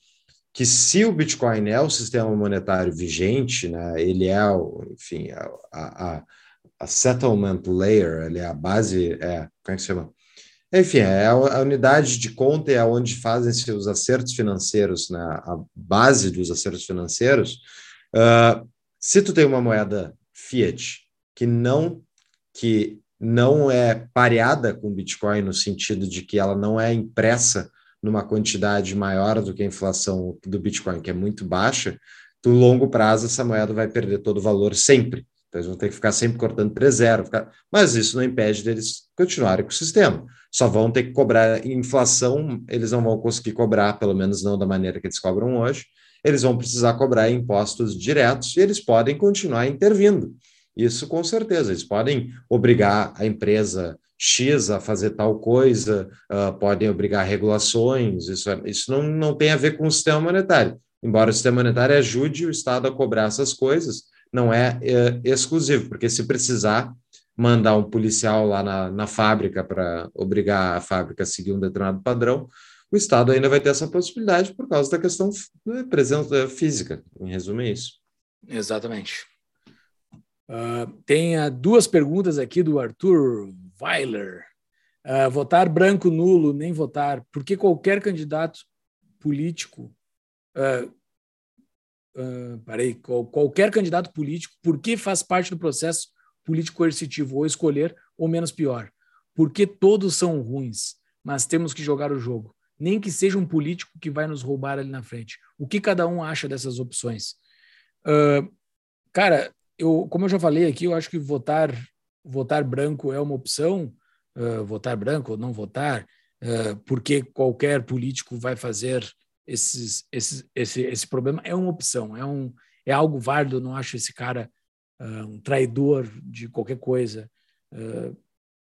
que se o Bitcoin é o sistema monetário vigente, né, ele é, enfim, a, a a settlement layer, ali, a base, é, como é que se chama? Enfim, é a, unidade de conta é onde fazem-se os acertos financeiros, né? a base dos acertos financeiros. Uh, se tu tem uma moeda fiat que não que não é pareada com Bitcoin no sentido de que ela não é impressa numa quantidade maior do que a inflação do Bitcoin, que é muito baixa, no longo prazo essa moeda vai perder todo o valor sempre. Então, eles vão ter que ficar sempre cortando 3-0. Ficar... Mas isso não impede deles continuarem com o sistema. Só vão ter que cobrar inflação, eles não vão conseguir cobrar, pelo menos não da maneira que eles cobram hoje. Eles vão precisar cobrar impostos diretos e eles podem continuar intervindo. Isso com certeza. Eles podem obrigar a empresa X a fazer tal coisa, uh, podem obrigar regulações. Isso, é, isso não, não tem a ver com o sistema monetário. Embora o sistema monetário ajude o Estado a cobrar essas coisas, não é, é exclusivo, porque se precisar mandar um policial lá na, na fábrica para obrigar a fábrica a seguir um determinado padrão, o Estado ainda vai ter essa possibilidade por causa da questão né, presença física. Em resumo, é isso. Exatamente. Uh, tem uh, duas perguntas aqui do Arthur Weiler. Uh, votar branco nulo, nem votar, porque qualquer candidato político uh, uh, parei, qual, qualquer candidato político, porque faz parte do processo político coercitivo, ou escolher, ou menos pior. Porque todos são ruins, mas temos que jogar o jogo. Nem que seja um político que vai nos roubar ali na frente. O que cada um acha dessas opções? Uh, cara, eu, como eu já falei aqui, eu acho que votar, votar branco é uma opção, uh, votar branco ou não votar, porque qualquer político vai fazer esses, esses, esse, esse problema é uma opção, é, um, é algo válido. não acho esse cara uh, um traidor de qualquer coisa. Uh,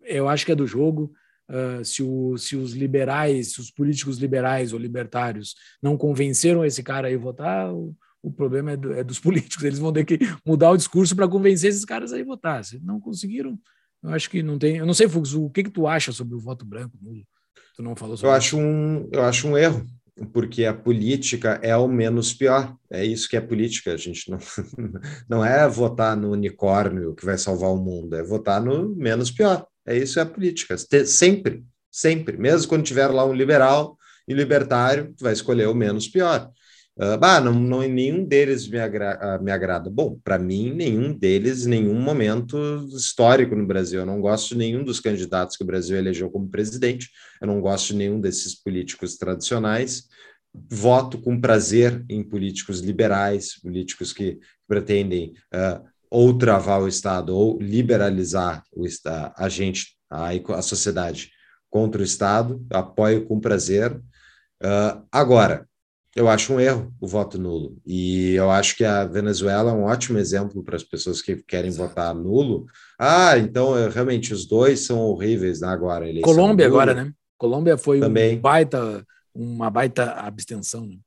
eu acho que é do jogo. Uh, se, o, se os liberais, se os políticos liberais ou libertários não convenceram esse cara a votar, o, o problema é, do, é, dos políticos. Eles vão ter que mudar o discurso para convencer esses caras a votar. Se não conseguiram, eu acho que não tem. Eu não sei, Fux, o que, que tu acha sobre o voto branco? Tu não falou sobre eu acho um Eu acho um erro porque a política é o menos pior. É isso que é política. A gente não, não é votar no unicórnio que vai salvar o mundo, é votar no menos pior. É isso é a política. Sempre, sempre. Mesmo quando tiver lá um liberal e libertário, tu vai escolher o menos pior. Uh, bah, não, não, nenhum deles me, agra uh, me agrada. Bom, para mim, nenhum deles, nenhum momento histórico no Brasil. Eu não gosto de nenhum dos candidatos que o Brasil elegeu como presidente, eu não gosto de nenhum desses políticos tradicionais. Voto com prazer em políticos liberais, políticos que pretendem uh, ou travar o Estado ou liberalizar o, a gente, a, a sociedade contra o Estado. Apoio com prazer. agora, eu acho um erro o voto nulo. E eu acho que a Venezuela é um ótimo exemplo para as pessoas que querem Exato. votar nulo. Ah, então realmente os dois são horríveis né, agora. Colômbia agora, né? Colômbia foi Também. Um baita, uma baita abstenção, né?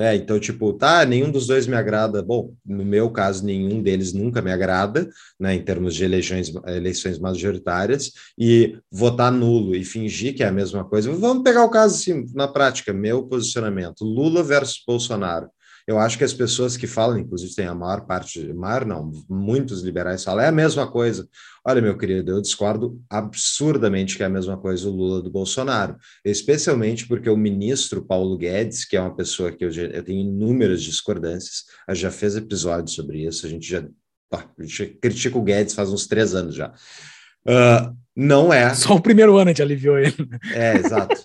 É, então, tipo, tá, nenhum dos dois me agrada. Bom, no meu caso, nenhum deles nunca me agrada, né, em termos de eleições, eleições majoritárias, e votar nulo e fingir que é a mesma coisa. Vamos pegar o caso assim, na prática, meu posicionamento: Lula versus Bolsonaro. Eu acho que as pessoas que falam, inclusive tem a maior parte, maior não, muitos liberais falam, é a mesma coisa. Olha, meu querido, eu discordo absurdamente que é a mesma coisa o Lula do Bolsonaro, especialmente porque o ministro Paulo Guedes, que é uma pessoa que eu, já, eu tenho inúmeras discordâncias, a gente já fez episódios sobre isso, a gente já a gente critica o Guedes faz uns três anos já. Uh, não é. Só o primeiro ano a gente aliviou ele. É, exato.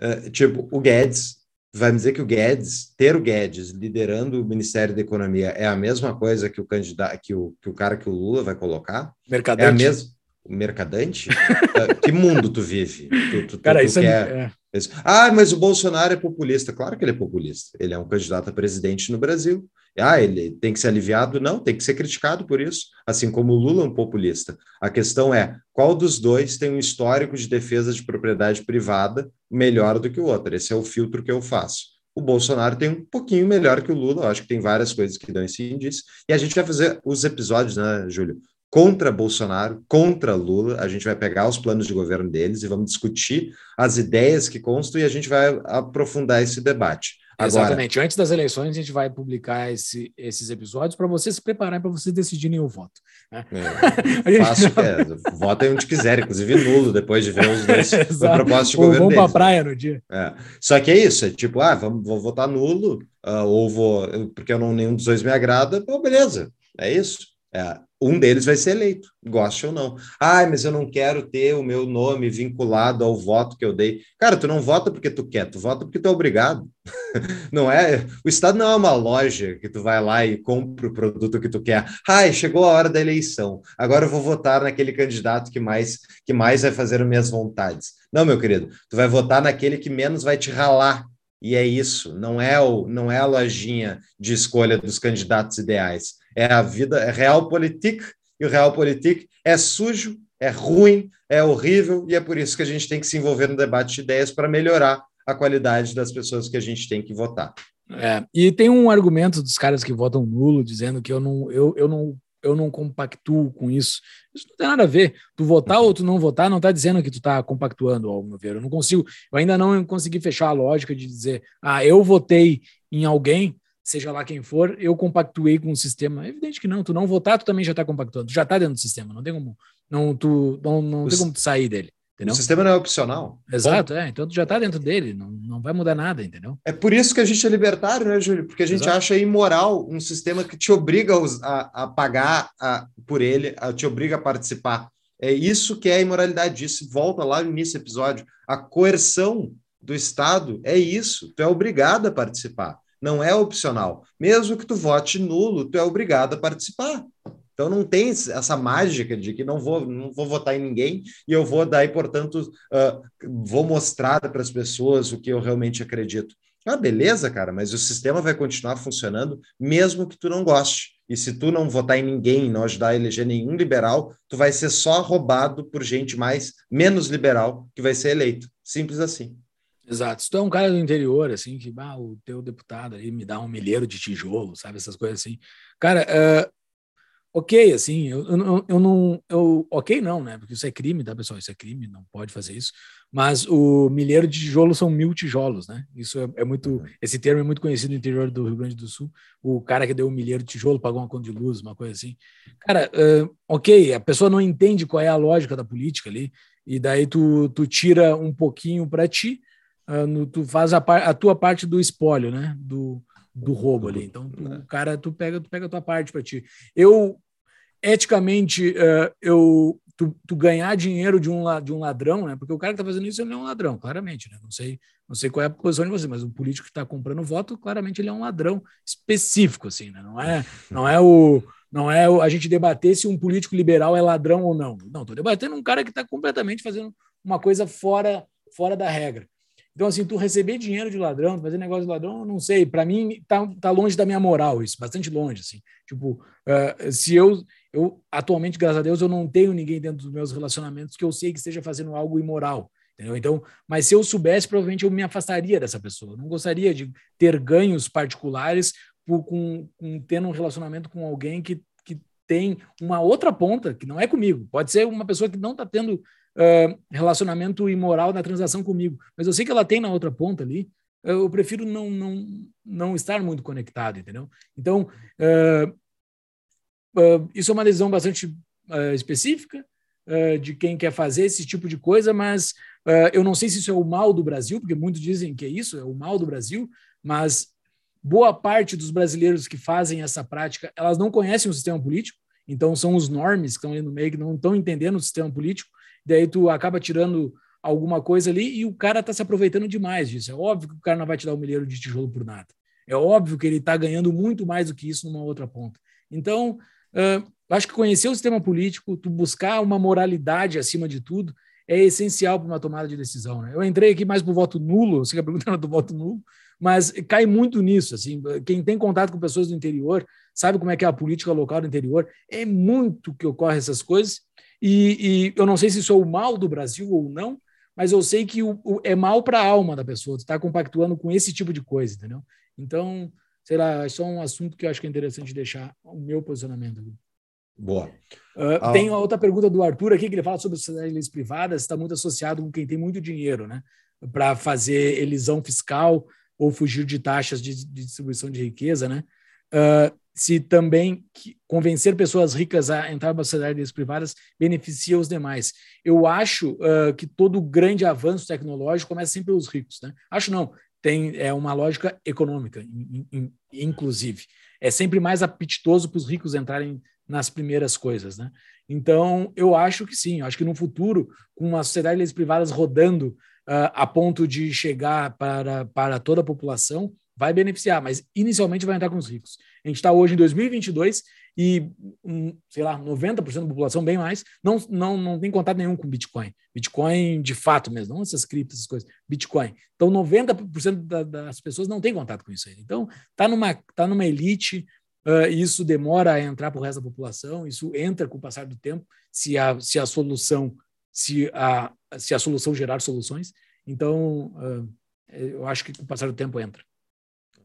Uh, tipo, o Guedes vai me dizer que o Guedes, ter o Guedes liderando o Ministério da Economia é a mesma coisa que o candidato, que o, que o cara que o Lula vai colocar? Mercadante. É a mesma. Mercadante? Ah, que mundo tu vive? Tu, tu, cara, tu, isso é, é... Ah, mas o Bolsonaro é populista. Claro que ele é populista. Ele é um candidato a presidente no Brasil. Ah, ele tem que ser aliviado? Não, tem que ser criticado por isso, assim como o Lula é um populista. A questão é qual dos dois tem um histórico de defesa de propriedade privada melhor do que o outro. Esse é o filtro que eu faço. O Bolsonaro tem um pouquinho melhor que o Lula, eu acho que tem várias coisas que dão esse indício. E a gente vai fazer os episódios, né, Júlio? Contra Bolsonaro, contra Lula, a gente vai pegar os planos de governo deles e vamos discutir as ideias que constam e a gente vai aprofundar esse debate. Agora, Exatamente. Antes das eleições, a gente vai publicar esse, esses episódios para vocês se prepararem para vocês decidirem o voto. Né? É, gente... é, votem onde quiser, inclusive nulo, depois de ver os dois propostas de ou governo. Vamos para a praia no dia. É. Só que é isso, é tipo, ah, vamos, vou votar nulo, uh, ou vou, porque eu não, nenhum dos dois me agrada, bom, beleza, é isso. É, um deles vai ser eleito, goste ou não. Ah, mas eu não quero ter o meu nome vinculado ao voto que eu dei. Cara, tu não vota porque tu quer, tu vota porque tu é obrigado. não é? O Estado não é uma loja que tu vai lá e compra o produto que tu quer. Ai, chegou a hora da eleição. Agora eu vou votar naquele candidato que mais que mais vai fazer as minhas vontades. Não, meu querido, tu vai votar naquele que menos vai te ralar. E é isso, não é o não é a lojinha de escolha dos candidatos ideais é a vida, é realpolitik, e o realpolitik é sujo, é ruim, é horrível, e é por isso que a gente tem que se envolver no debate de ideias para melhorar a qualidade das pessoas que a gente tem que votar. É, e tem um argumento dos caras que votam nulo, dizendo que eu não, eu, eu não eu não compactuo com isso. Isso não tem nada a ver. Tu votar ou tu não votar não está dizendo que tu está compactuando, ao meu ver. Eu não consigo, eu ainda não consegui fechar a lógica de dizer, ah, eu votei em alguém, seja lá quem for, eu compactuei com o sistema. É evidente que não, tu não votar, tu também já está compactuando, tu já está dentro do sistema, não tem como, não, tu, não, não tem como sair dele. Entendeu? O sistema não é opcional. Exato, é. Então tu já está dentro dele, não, não vai mudar nada, entendeu? É por isso que a gente é libertário, né, Júlio? Porque a gente Exato. acha imoral um sistema que te obriga a, a pagar a, por ele, a, te obriga a participar. É isso que é a imoralidade disso. Volta lá no início do episódio. A coerção do Estado é isso. Tu é obrigado a participar não é opcional. Mesmo que tu vote nulo, tu é obrigado a participar. Então não tem essa mágica de que não vou, não vou votar em ninguém e eu vou dar e, portanto, uh, vou mostrar para as pessoas o que eu realmente acredito. Ah, beleza, cara, mas o sistema vai continuar funcionando mesmo que tu não goste. E se tu não votar em ninguém, não ajudar a eleger nenhum liberal, tu vai ser só roubado por gente mais menos liberal que vai ser eleito. Simples assim. Exato. Se tu é um cara do interior, assim, que ah, o teu deputado ali me dá um milheiro de tijolo, sabe? Essas coisas assim. Cara, uh, ok, assim, eu, eu, eu, não. Eu, ok, não, né? Porque isso é crime, tá, pessoal? Isso é crime, não pode fazer isso. Mas o milheiro de tijolo são mil tijolos, né? Isso é, é, muito. Uhum. Esse termo é muito conhecido no interior do Rio Grande do Sul. O cara que deu um milheiro de tijolo pagou uma conta de luz, uma coisa assim. Cara, uh, ok, a pessoa não entende qual é a lógica da política ali, e daí tu, tu tira um pouquinho para ti, uh, no, tu faz a, a tua parte do espólio, né? Do, do roubo ali. Então, tu, o cara, tu pega, tu pega a tua parte para ti. Eu, eticamente, uh, eu, tu, tu, ganhar dinheiro de um, de um ladrão, né? Porque o cara que está fazendo isso ele é um ladrão, claramente, né? Não sei, não sei qual é a posição de você, mas o político que está comprando voto, claramente ele é um ladrão específico, assim, né? Não é, não é o não é a gente debater se um político liberal é ladrão ou não. Não, estou debatendo um cara que está completamente fazendo uma coisa fora, fora da regra. Então, assim, tu receber dinheiro de ladrão, fazer negócio de ladrão, não sei. Para mim, tá, tá longe da minha moral isso, bastante longe, assim. Tipo, uh, se eu, eu, atualmente, graças a Deus, eu não tenho ninguém dentro dos meus relacionamentos que eu sei que esteja fazendo algo imoral. Entendeu? Então, mas se eu soubesse, provavelmente eu me afastaria dessa pessoa. Eu não gostaria de ter ganhos particulares por, com, com tendo um relacionamento com alguém que, que tem uma outra ponta, que não é comigo. Pode ser uma pessoa que não está tendo uh, relacionamento imoral na transação comigo, mas eu sei que ela tem na outra ponta ali, eu prefiro não, não, não estar muito conectado, entendeu? Então, uh, uh, isso é uma decisão bastante específica de quem quer fazer esse tipo de coisa, mas eu não sei se isso é o mal do Brasil, porque muitos dizem que é isso, é o mal do Brasil, mas boa parte dos brasileiros que fazem essa prática, elas não conhecem o sistema político, então são os normes que estão ali no meio, que não estão entendendo o sistema político, daí tu acaba tirando alguma coisa ali e o cara está se aproveitando demais disso. É óbvio que o cara não vai te dar um milheiro de tijolo por nada. É óbvio que ele está ganhando muito mais do que isso numa outra ponta. Então, uh, acho que conhecer o sistema político, tu buscar uma moralidade acima de tudo, é essencial para uma tomada de decisão. Né? Eu entrei aqui mais para o voto nulo, você quer perguntar do voto nulo, mas cai muito nisso. Assim, quem tem contato com pessoas do interior sabe como é que é a política local do interior. É muito que ocorre essas coisas e, e, eu não sei se sou o mal do Brasil ou não, mas eu sei que o, o é mal para a alma da pessoa, estar tá compactuando com esse tipo de coisa, entendeu? Então, sei lá, é só um assunto que eu acho que é interessante deixar o meu posicionamento. Boa. Uh, ah. Tem outra pergunta do Arthur aqui, que ele fala sobre sociedades privadas, está muito associado com quem tem muito dinheiro, né? Para fazer elisão fiscal ou fugir de taxas de, de distribuição de riqueza, né? Uh, se também convencer pessoas ricas a entrar nas sociedades privadas beneficia os demais. Eu acho uh, que todo grande avanço tecnológico começa sempre pelos ricos. Né? Acho não, tem é uma lógica econômica, in, in, inclusive. É sempre mais apetitoso para os ricos entrarem nas primeiras coisas. Né? Então, eu acho que sim, acho que no futuro, com uma sociedade privadas rodando uh, a ponto de chegar para, para toda a população, vai beneficiar, mas inicialmente vai entrar com os ricos. A gente está hoje em 2022 e, um, sei lá, 90% da população, bem mais, não, não, não tem contato nenhum com Bitcoin. Bitcoin de fato mesmo, não essas criptos, essas coisas. Bitcoin. Então, 90% da, das pessoas não tem contato com isso aí. Então, está numa, tá numa elite, uh, isso demora a entrar para o resto da população, isso entra com o passar do tempo, se a, se a solução se a, se a solução gerar soluções. Então, uh, eu acho que com o passar do tempo entra.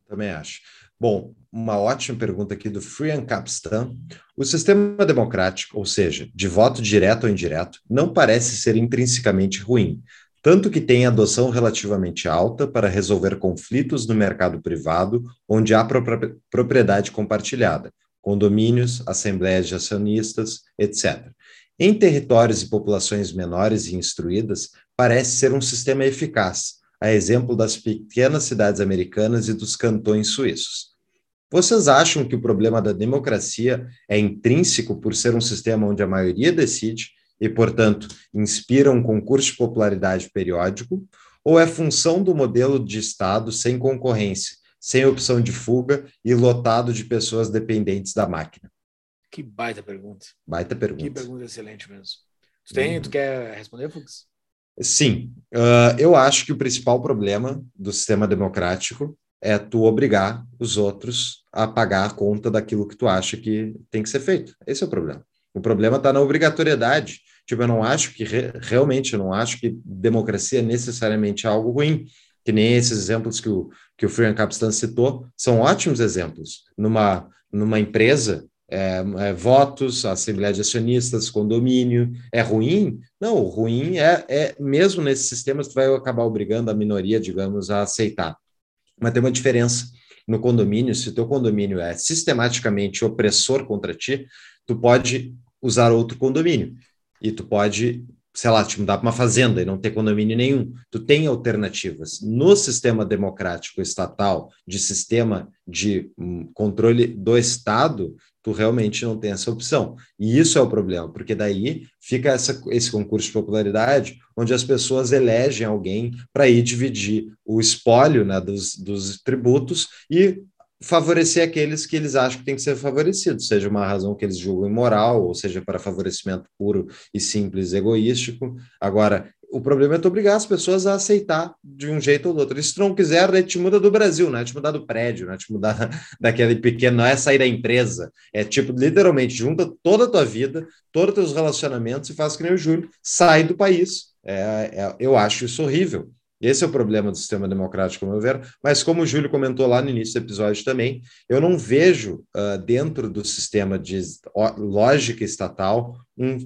Também acho. Bom, uma ótima pergunta aqui do Frian Capstan. O sistema democrático, ou seja, de voto direto ou indireto, não parece ser intrinsecamente ruim, tanto que tem adoção relativamente alta para resolver conflitos no mercado privado, onde há propriedade compartilhada, condomínios, assembleias de acionistas, etc. Em territórios e populações menores e instruídas, parece ser um sistema eficaz, a exemplo das pequenas cidades americanas e dos cantões suíços. Vocês acham que o problema da democracia é intrínseco por ser um sistema onde a maioria decide e, portanto, inspira um concurso de popularidade periódico, ou é função do modelo de Estado sem concorrência, sem opção de fuga e lotado de pessoas dependentes da máquina? Que baita pergunta. Baita pergunta. Que pergunta excelente mesmo. Tu, tem, hum. tu quer responder, Fux? Sim, uh, eu acho que o principal problema do sistema democrático é tu obrigar os outros a pagar a conta daquilo que tu acha que tem que ser feito. Esse é o problema. O problema está na obrigatoriedade. Tipo, eu não acho que re realmente eu não acho que democracia é necessariamente algo ruim. Que nem esses exemplos que o, que o Frian Capstan citou, são ótimos exemplos. Numa, numa empresa, é, é, votos, assembleia de acionistas, condomínio. É ruim? Não, ruim é, é mesmo nesses sistemas, tu vai acabar obrigando a minoria, digamos, a aceitar. Mas tem uma diferença. No condomínio, se o teu condomínio é sistematicamente opressor contra ti, tu pode usar outro condomínio. E tu pode sei lá, te mudar para uma fazenda e não ter condomínio nenhum. Tu tem alternativas. No sistema democrático estatal, de sistema de hum, controle do Estado, tu realmente não tem essa opção. E isso é o problema, porque daí fica essa, esse concurso de popularidade, onde as pessoas elegem alguém para ir dividir o espólio né, dos, dos tributos e favorecer aqueles que eles acham que tem que ser favorecidos, seja uma razão que eles julgam imoral, ou seja para favorecimento puro e simples egoístico. Agora, o problema é tu obrigar as pessoas a aceitar de um jeito ou do outro. E se tu não quiser, daí te muda do Brasil, né? Te mudar do prédio, né? Te mudar daquele pequeno, não é sair da empresa. É tipo, literalmente, junta toda a tua vida, todos os teus relacionamentos e faz que nem o Júlio, sai do país. É, é, eu acho isso horrível. Esse é o problema do sistema democrático, ao meu ver. Mas, como o Júlio comentou lá no início do episódio também, eu não vejo uh, dentro do sistema de lógica estatal um,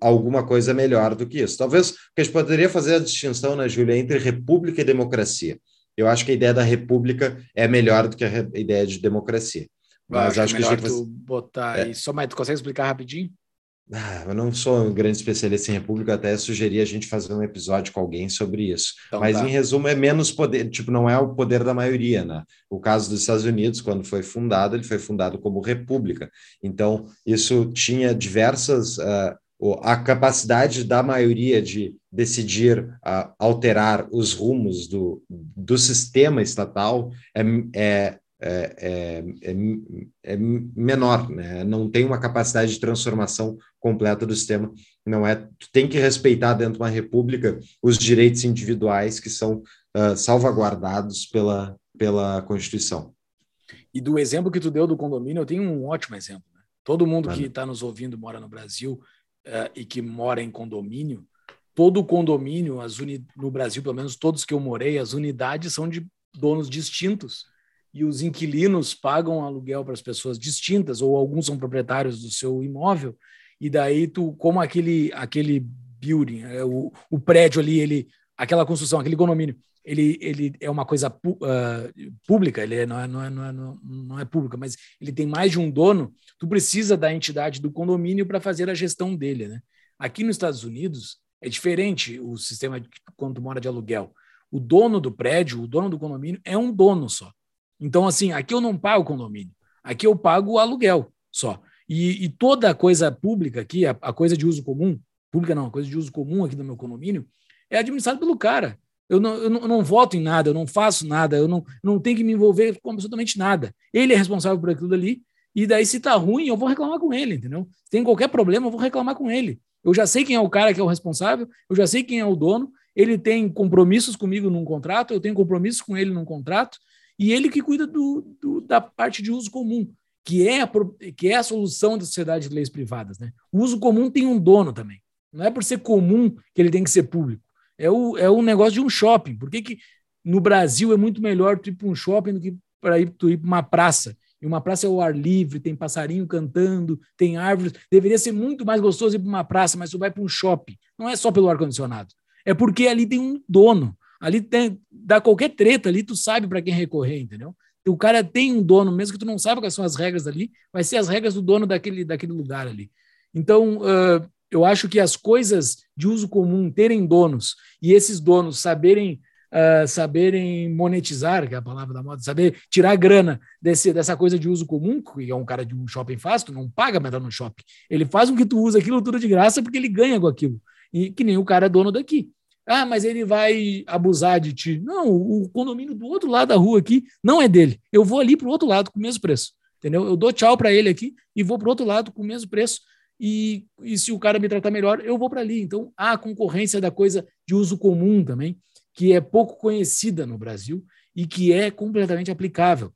alguma coisa melhor do que isso. Talvez a gente poderia fazer a distinção, né, Júlia, entre república e democracia. Eu acho que a ideia da república é melhor do que a ideia de democracia. Mas acho, acho que, melhor que a gente tu botar é. Só, mas tu consegue explicar rapidinho? Ah, eu não sou um grande especialista em república, até sugeri a gente fazer um episódio com alguém sobre isso. Então, Mas, tá. em resumo, é menos poder, tipo, não é o poder da maioria, né? O caso dos Estados Unidos, quando foi fundado, ele foi fundado como república. Então, isso tinha diversas. Uh, a capacidade da maioria de decidir uh, alterar os rumos do, do sistema estatal é, é é, é, é, é, menor, né? não tem uma capacidade de transformação completa do sistema. Não é, tu tem que respeitar dentro de uma república os direitos individuais que são uh, salvaguardados pela, pela Constituição. E do exemplo que tu deu do condomínio, eu tenho um ótimo exemplo. Né? Todo mundo que está nos ouvindo mora no Brasil uh, e que mora em condomínio, todo condomínio, as uni... no Brasil, pelo menos todos que eu morei, as unidades são de donos distintos e os inquilinos pagam aluguel para as pessoas distintas, ou alguns são proprietários do seu imóvel, e daí tu, como aquele, aquele building, é, o, o prédio ali, ele, aquela construção, aquele condomínio, ele, ele é uma coisa uh, pública, ele é, não, é, não, é, não, é, não é pública, mas ele tem mais de um dono, tu precisa da entidade do condomínio para fazer a gestão dele. Né? Aqui nos Estados Unidos é diferente o sistema de, quando tu mora de aluguel. O dono do prédio, o dono do condomínio, é um dono só. Então, assim, aqui eu não pago condomínio, aqui eu pago o aluguel só. E, e toda coisa pública aqui, a, a, coisa de uso comum, pública não, a coisa de uso comum aqui do meu condomínio, é administrado pelo cara. Eu não, eu não, eu não voto em nada, eu não faço nada, eu não, não tenho que me envolver com absolutamente nada. Ele é responsável por aquilo ali, e daí, se tá ruim, eu vou reclamar com ele, entendeu? Se tem qualquer problema, eu vou reclamar com ele. Eu já sei quem é o cara que é o responsável, eu já sei quem é o dono, ele tem compromissos comigo num contrato, eu tenho compromissos com ele num contrato, e ele que cuida do, do, da parte de uso comum, que é, a, que é a solução da sociedade de leis privadas. Né? O uso comum tem um dono também. Não é por ser comum que ele tem que ser público. É o, é o negócio de um shopping. Por que, que no Brasil é muito melhor tu ir para um shopping do que para ir, para uma praça? E uma praça é o ar livre, tem passarinho cantando, tem árvores. Deveria ser muito mais gostoso ir para uma praça, mas tu vai para um shopping. Não é só pelo ar-condicionado. É porque ali tem um dono. Ali tem, dá qualquer treta ali, tu sabe para quem recorrer, entendeu? O cara tem um dono, mesmo que tu não saiba quais são as regras ali, vai ser as regras do dono daquele, daquele lugar ali. Então, uh, eu acho que as coisas de uso comum terem donos e esses donos saberem uh, saberem monetizar, que é a palavra da moda, saber tirar grana desse, dessa coisa de uso comum, que é um cara de um shopping faz, tu não paga para entrar no shopping. Ele faz com que tu use aquilo tudo de graça porque ele ganha com aquilo. E que nem o cara é dono daqui. Ah, mas ele vai abusar de ti. Não, o condomínio do outro lado da rua aqui não é dele. Eu vou ali para o outro lado com o mesmo preço. Entendeu? Eu dou tchau para ele aqui e vou para o outro lado com o mesmo preço. E, e se o cara me tratar melhor, eu vou para ali. Então, há a concorrência da coisa de uso comum também, que é pouco conhecida no Brasil e que é completamente aplicável.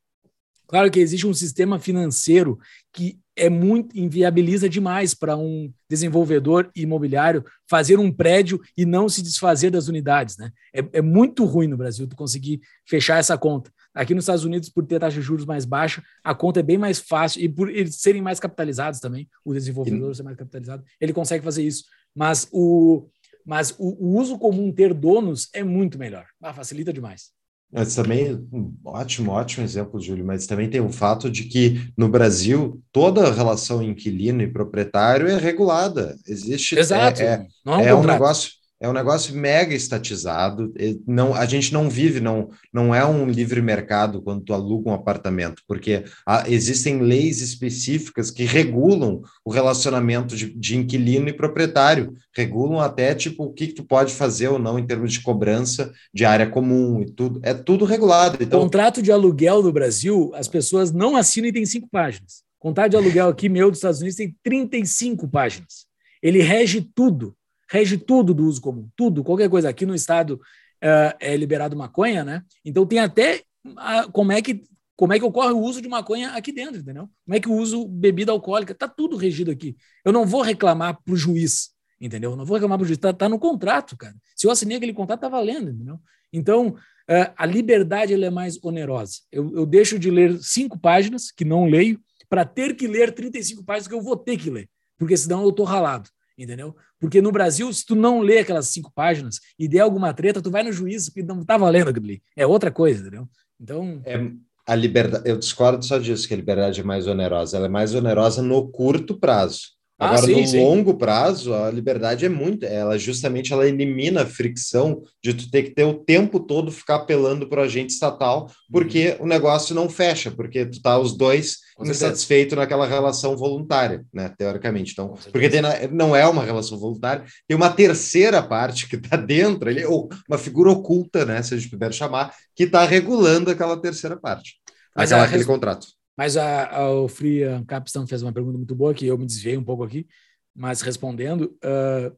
Claro que existe um sistema financeiro que é muito inviabiliza demais para um desenvolvedor imobiliário fazer um prédio e não se desfazer das unidades, né? É, é, muito ruim no Brasil tu conseguir fechar essa conta. Aqui nos Estados Unidos, por ter taxa de juros mais baixa, a conta é bem mais fácil e por eles serem mais capitalizados também, o desenvolvedor ser mais capitalizado, ele consegue fazer isso. Mas o, mas o, o uso comum ter donos é muito melhor. Ah, facilita demais. Mas também, ótimo, ótimo exemplo, Júlio, mas também tem o fato de que no Brasil toda a relação inquilino e proprietário é regulada. Existe. Exato. É, é, é um, é um negócio é um negócio mega estatizado. Não, a gente não vive, não, não é um livre mercado quando tu aluga um apartamento, porque há, existem leis específicas que regulam o relacionamento de, de, inquilino e proprietário, regulam até tipo o que, que tu pode fazer ou não em termos de cobrança de área comum e tudo. É tudo regulado. Então... Contrato de aluguel do Brasil, as pessoas não assinam e tem cinco páginas. Contrato de aluguel aqui meu dos Estados Unidos tem 35 páginas. Ele rege tudo rege tudo do uso comum, tudo, qualquer coisa. Aqui no estado uh, é liberado maconha, né? Então tem até uh, como é que como é que ocorre o uso de maconha aqui dentro, entendeu? Como é que o uso bebida alcoólica, tá tudo regido aqui. Eu não vou reclamar para o juiz, entendeu? Eu não vou reclamar para o juiz, tá, tá, no contrato, cara. Se eu assinei aquele contrato, tá valendo, entendeu? Então, uh, a liberdade ela é mais onerosa. Eu, eu deixo de ler cinco páginas, que não leio, para ter que ler 35 páginas que eu vou ter que ler, porque senão eu tô ralado entendeu? Porque no Brasil, se tu não lê aquelas cinco páginas e der alguma treta, tu vai no juízo que não tá valendo aquilo ali. É outra coisa, entendeu? Então. É, a liberdade, eu discordo só disso, que a liberdade é mais onerosa. Ela é mais onerosa no curto prazo. Ah, Agora, sim, no sim. longo prazo, a liberdade é muito. Ela justamente ela elimina a fricção de tu ter que ter o tempo todo ficar apelando para o agente estatal, porque uhum. o negócio não fecha, porque tu tá os dois insatisfeito naquela relação voluntária, né? Teoricamente. Então, porque tem, não é uma relação voluntária, tem uma terceira parte que está dentro, ele, ou uma figura oculta, né? Se a gente puder chamar, que está regulando aquela terceira parte. Mas aquele contrato. Mas a, a, o Free Capstone fez uma pergunta muito boa, que eu me desviei um pouco aqui, mas respondendo, uh,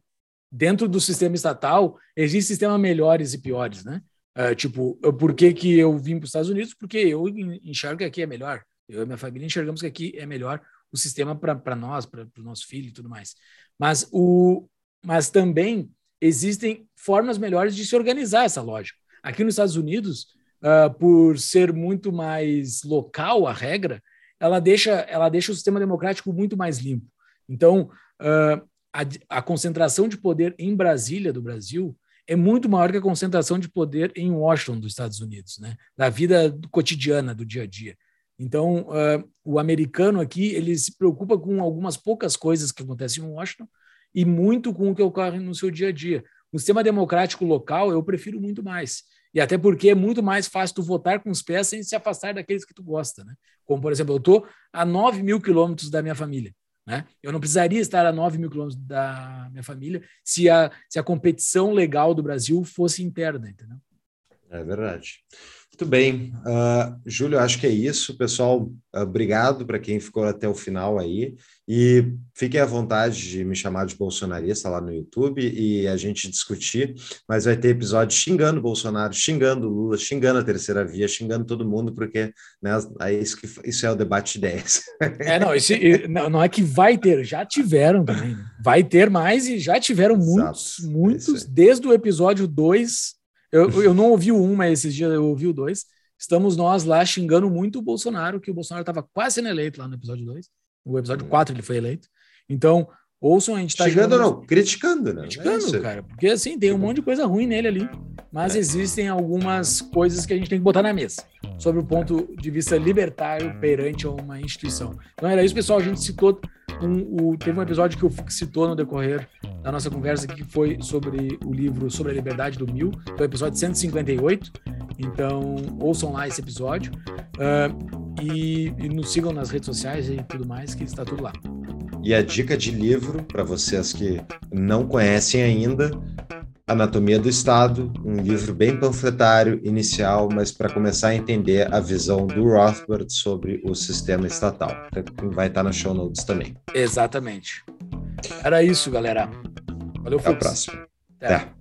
dentro do sistema estatal, existem sistemas melhores e piores, né? Uh, tipo, por que, que eu vim para os Estados Unidos? Porque eu enxergo que aqui é melhor. Eu e minha família enxergamos que aqui é melhor o sistema para nós, para o nosso filho e tudo mais. Mas, o, mas também existem formas melhores de se organizar essa lógica. Aqui nos Estados Unidos, uh, por ser muito mais local a regra, ela deixa, ela deixa o sistema democrático muito mais limpo. Então, uh, a, a, concentração de poder em Brasília, do Brasil, é muito maior que a concentração de poder em Washington, dos Estados Unidos, né? da vida cotidiana, do dia a dia. Então, uh, o americano aqui, ele se preocupa com algumas poucas coisas que acontecem em Washington e muito com o que ocorre no seu dia a dia. O sistema democrático local eu prefiro muito mais. E até porque é muito mais fácil tu votar com os pés sem se afastar daqueles que tu gosta, né? Como, por exemplo, eu estou a 9 mil quilômetros da minha família. Né? Eu não precisaria estar a 9 mil quilômetros da minha família se a, se a competição legal do Brasil fosse interna, entendeu? É verdade. Muito bem. Uh, Júlio, acho que é isso. Pessoal, obrigado para quem ficou até o final aí. E fiquem à vontade de me chamar de bolsonarista lá no YouTube e a gente discutir. Mas vai ter episódio xingando Bolsonaro, xingando Lula, xingando a terceira via, xingando todo mundo, porque né, é isso, que, isso é o debate de ideias. É, não, esse, não, é que vai ter, já tiveram também. Vai ter mais e já tiveram muitos, Exato. muitos, é desde o episódio 2 eu, eu não ouvi o um, mas esses dias eu ouvi o dois. Estamos nós lá xingando muito o Bolsonaro, que o Bolsonaro estava quase sendo eleito lá no episódio 2. O episódio 4 ele foi eleito. Então, ouçam, a gente está. Xingando ou não? Criticando, né? Criticando, é cara. Porque assim, tem um monte de coisa ruim nele ali. Mas é. existem algumas coisas que a gente tem que botar na mesa. Sobre o ponto de vista libertário perante uma instituição. Então era isso, pessoal. A gente citou. Um, o, teve um episódio que o Fux citou no decorrer da nossa conversa que foi sobre o livro Sobre a Liberdade do Mil, é o episódio 158. Então, ouçam lá esse episódio. Uh, e, e nos sigam nas redes sociais e tudo mais, que está tudo lá. E a dica de livro, para vocês que não conhecem ainda, Anatomia do Estado, um livro bem panfletário inicial, mas para começar a entender a visão do Rothbard sobre o sistema estatal. Vai estar na show notes também. Exatamente. Era isso, galera. Valeu, Até a próxima. Até. Até.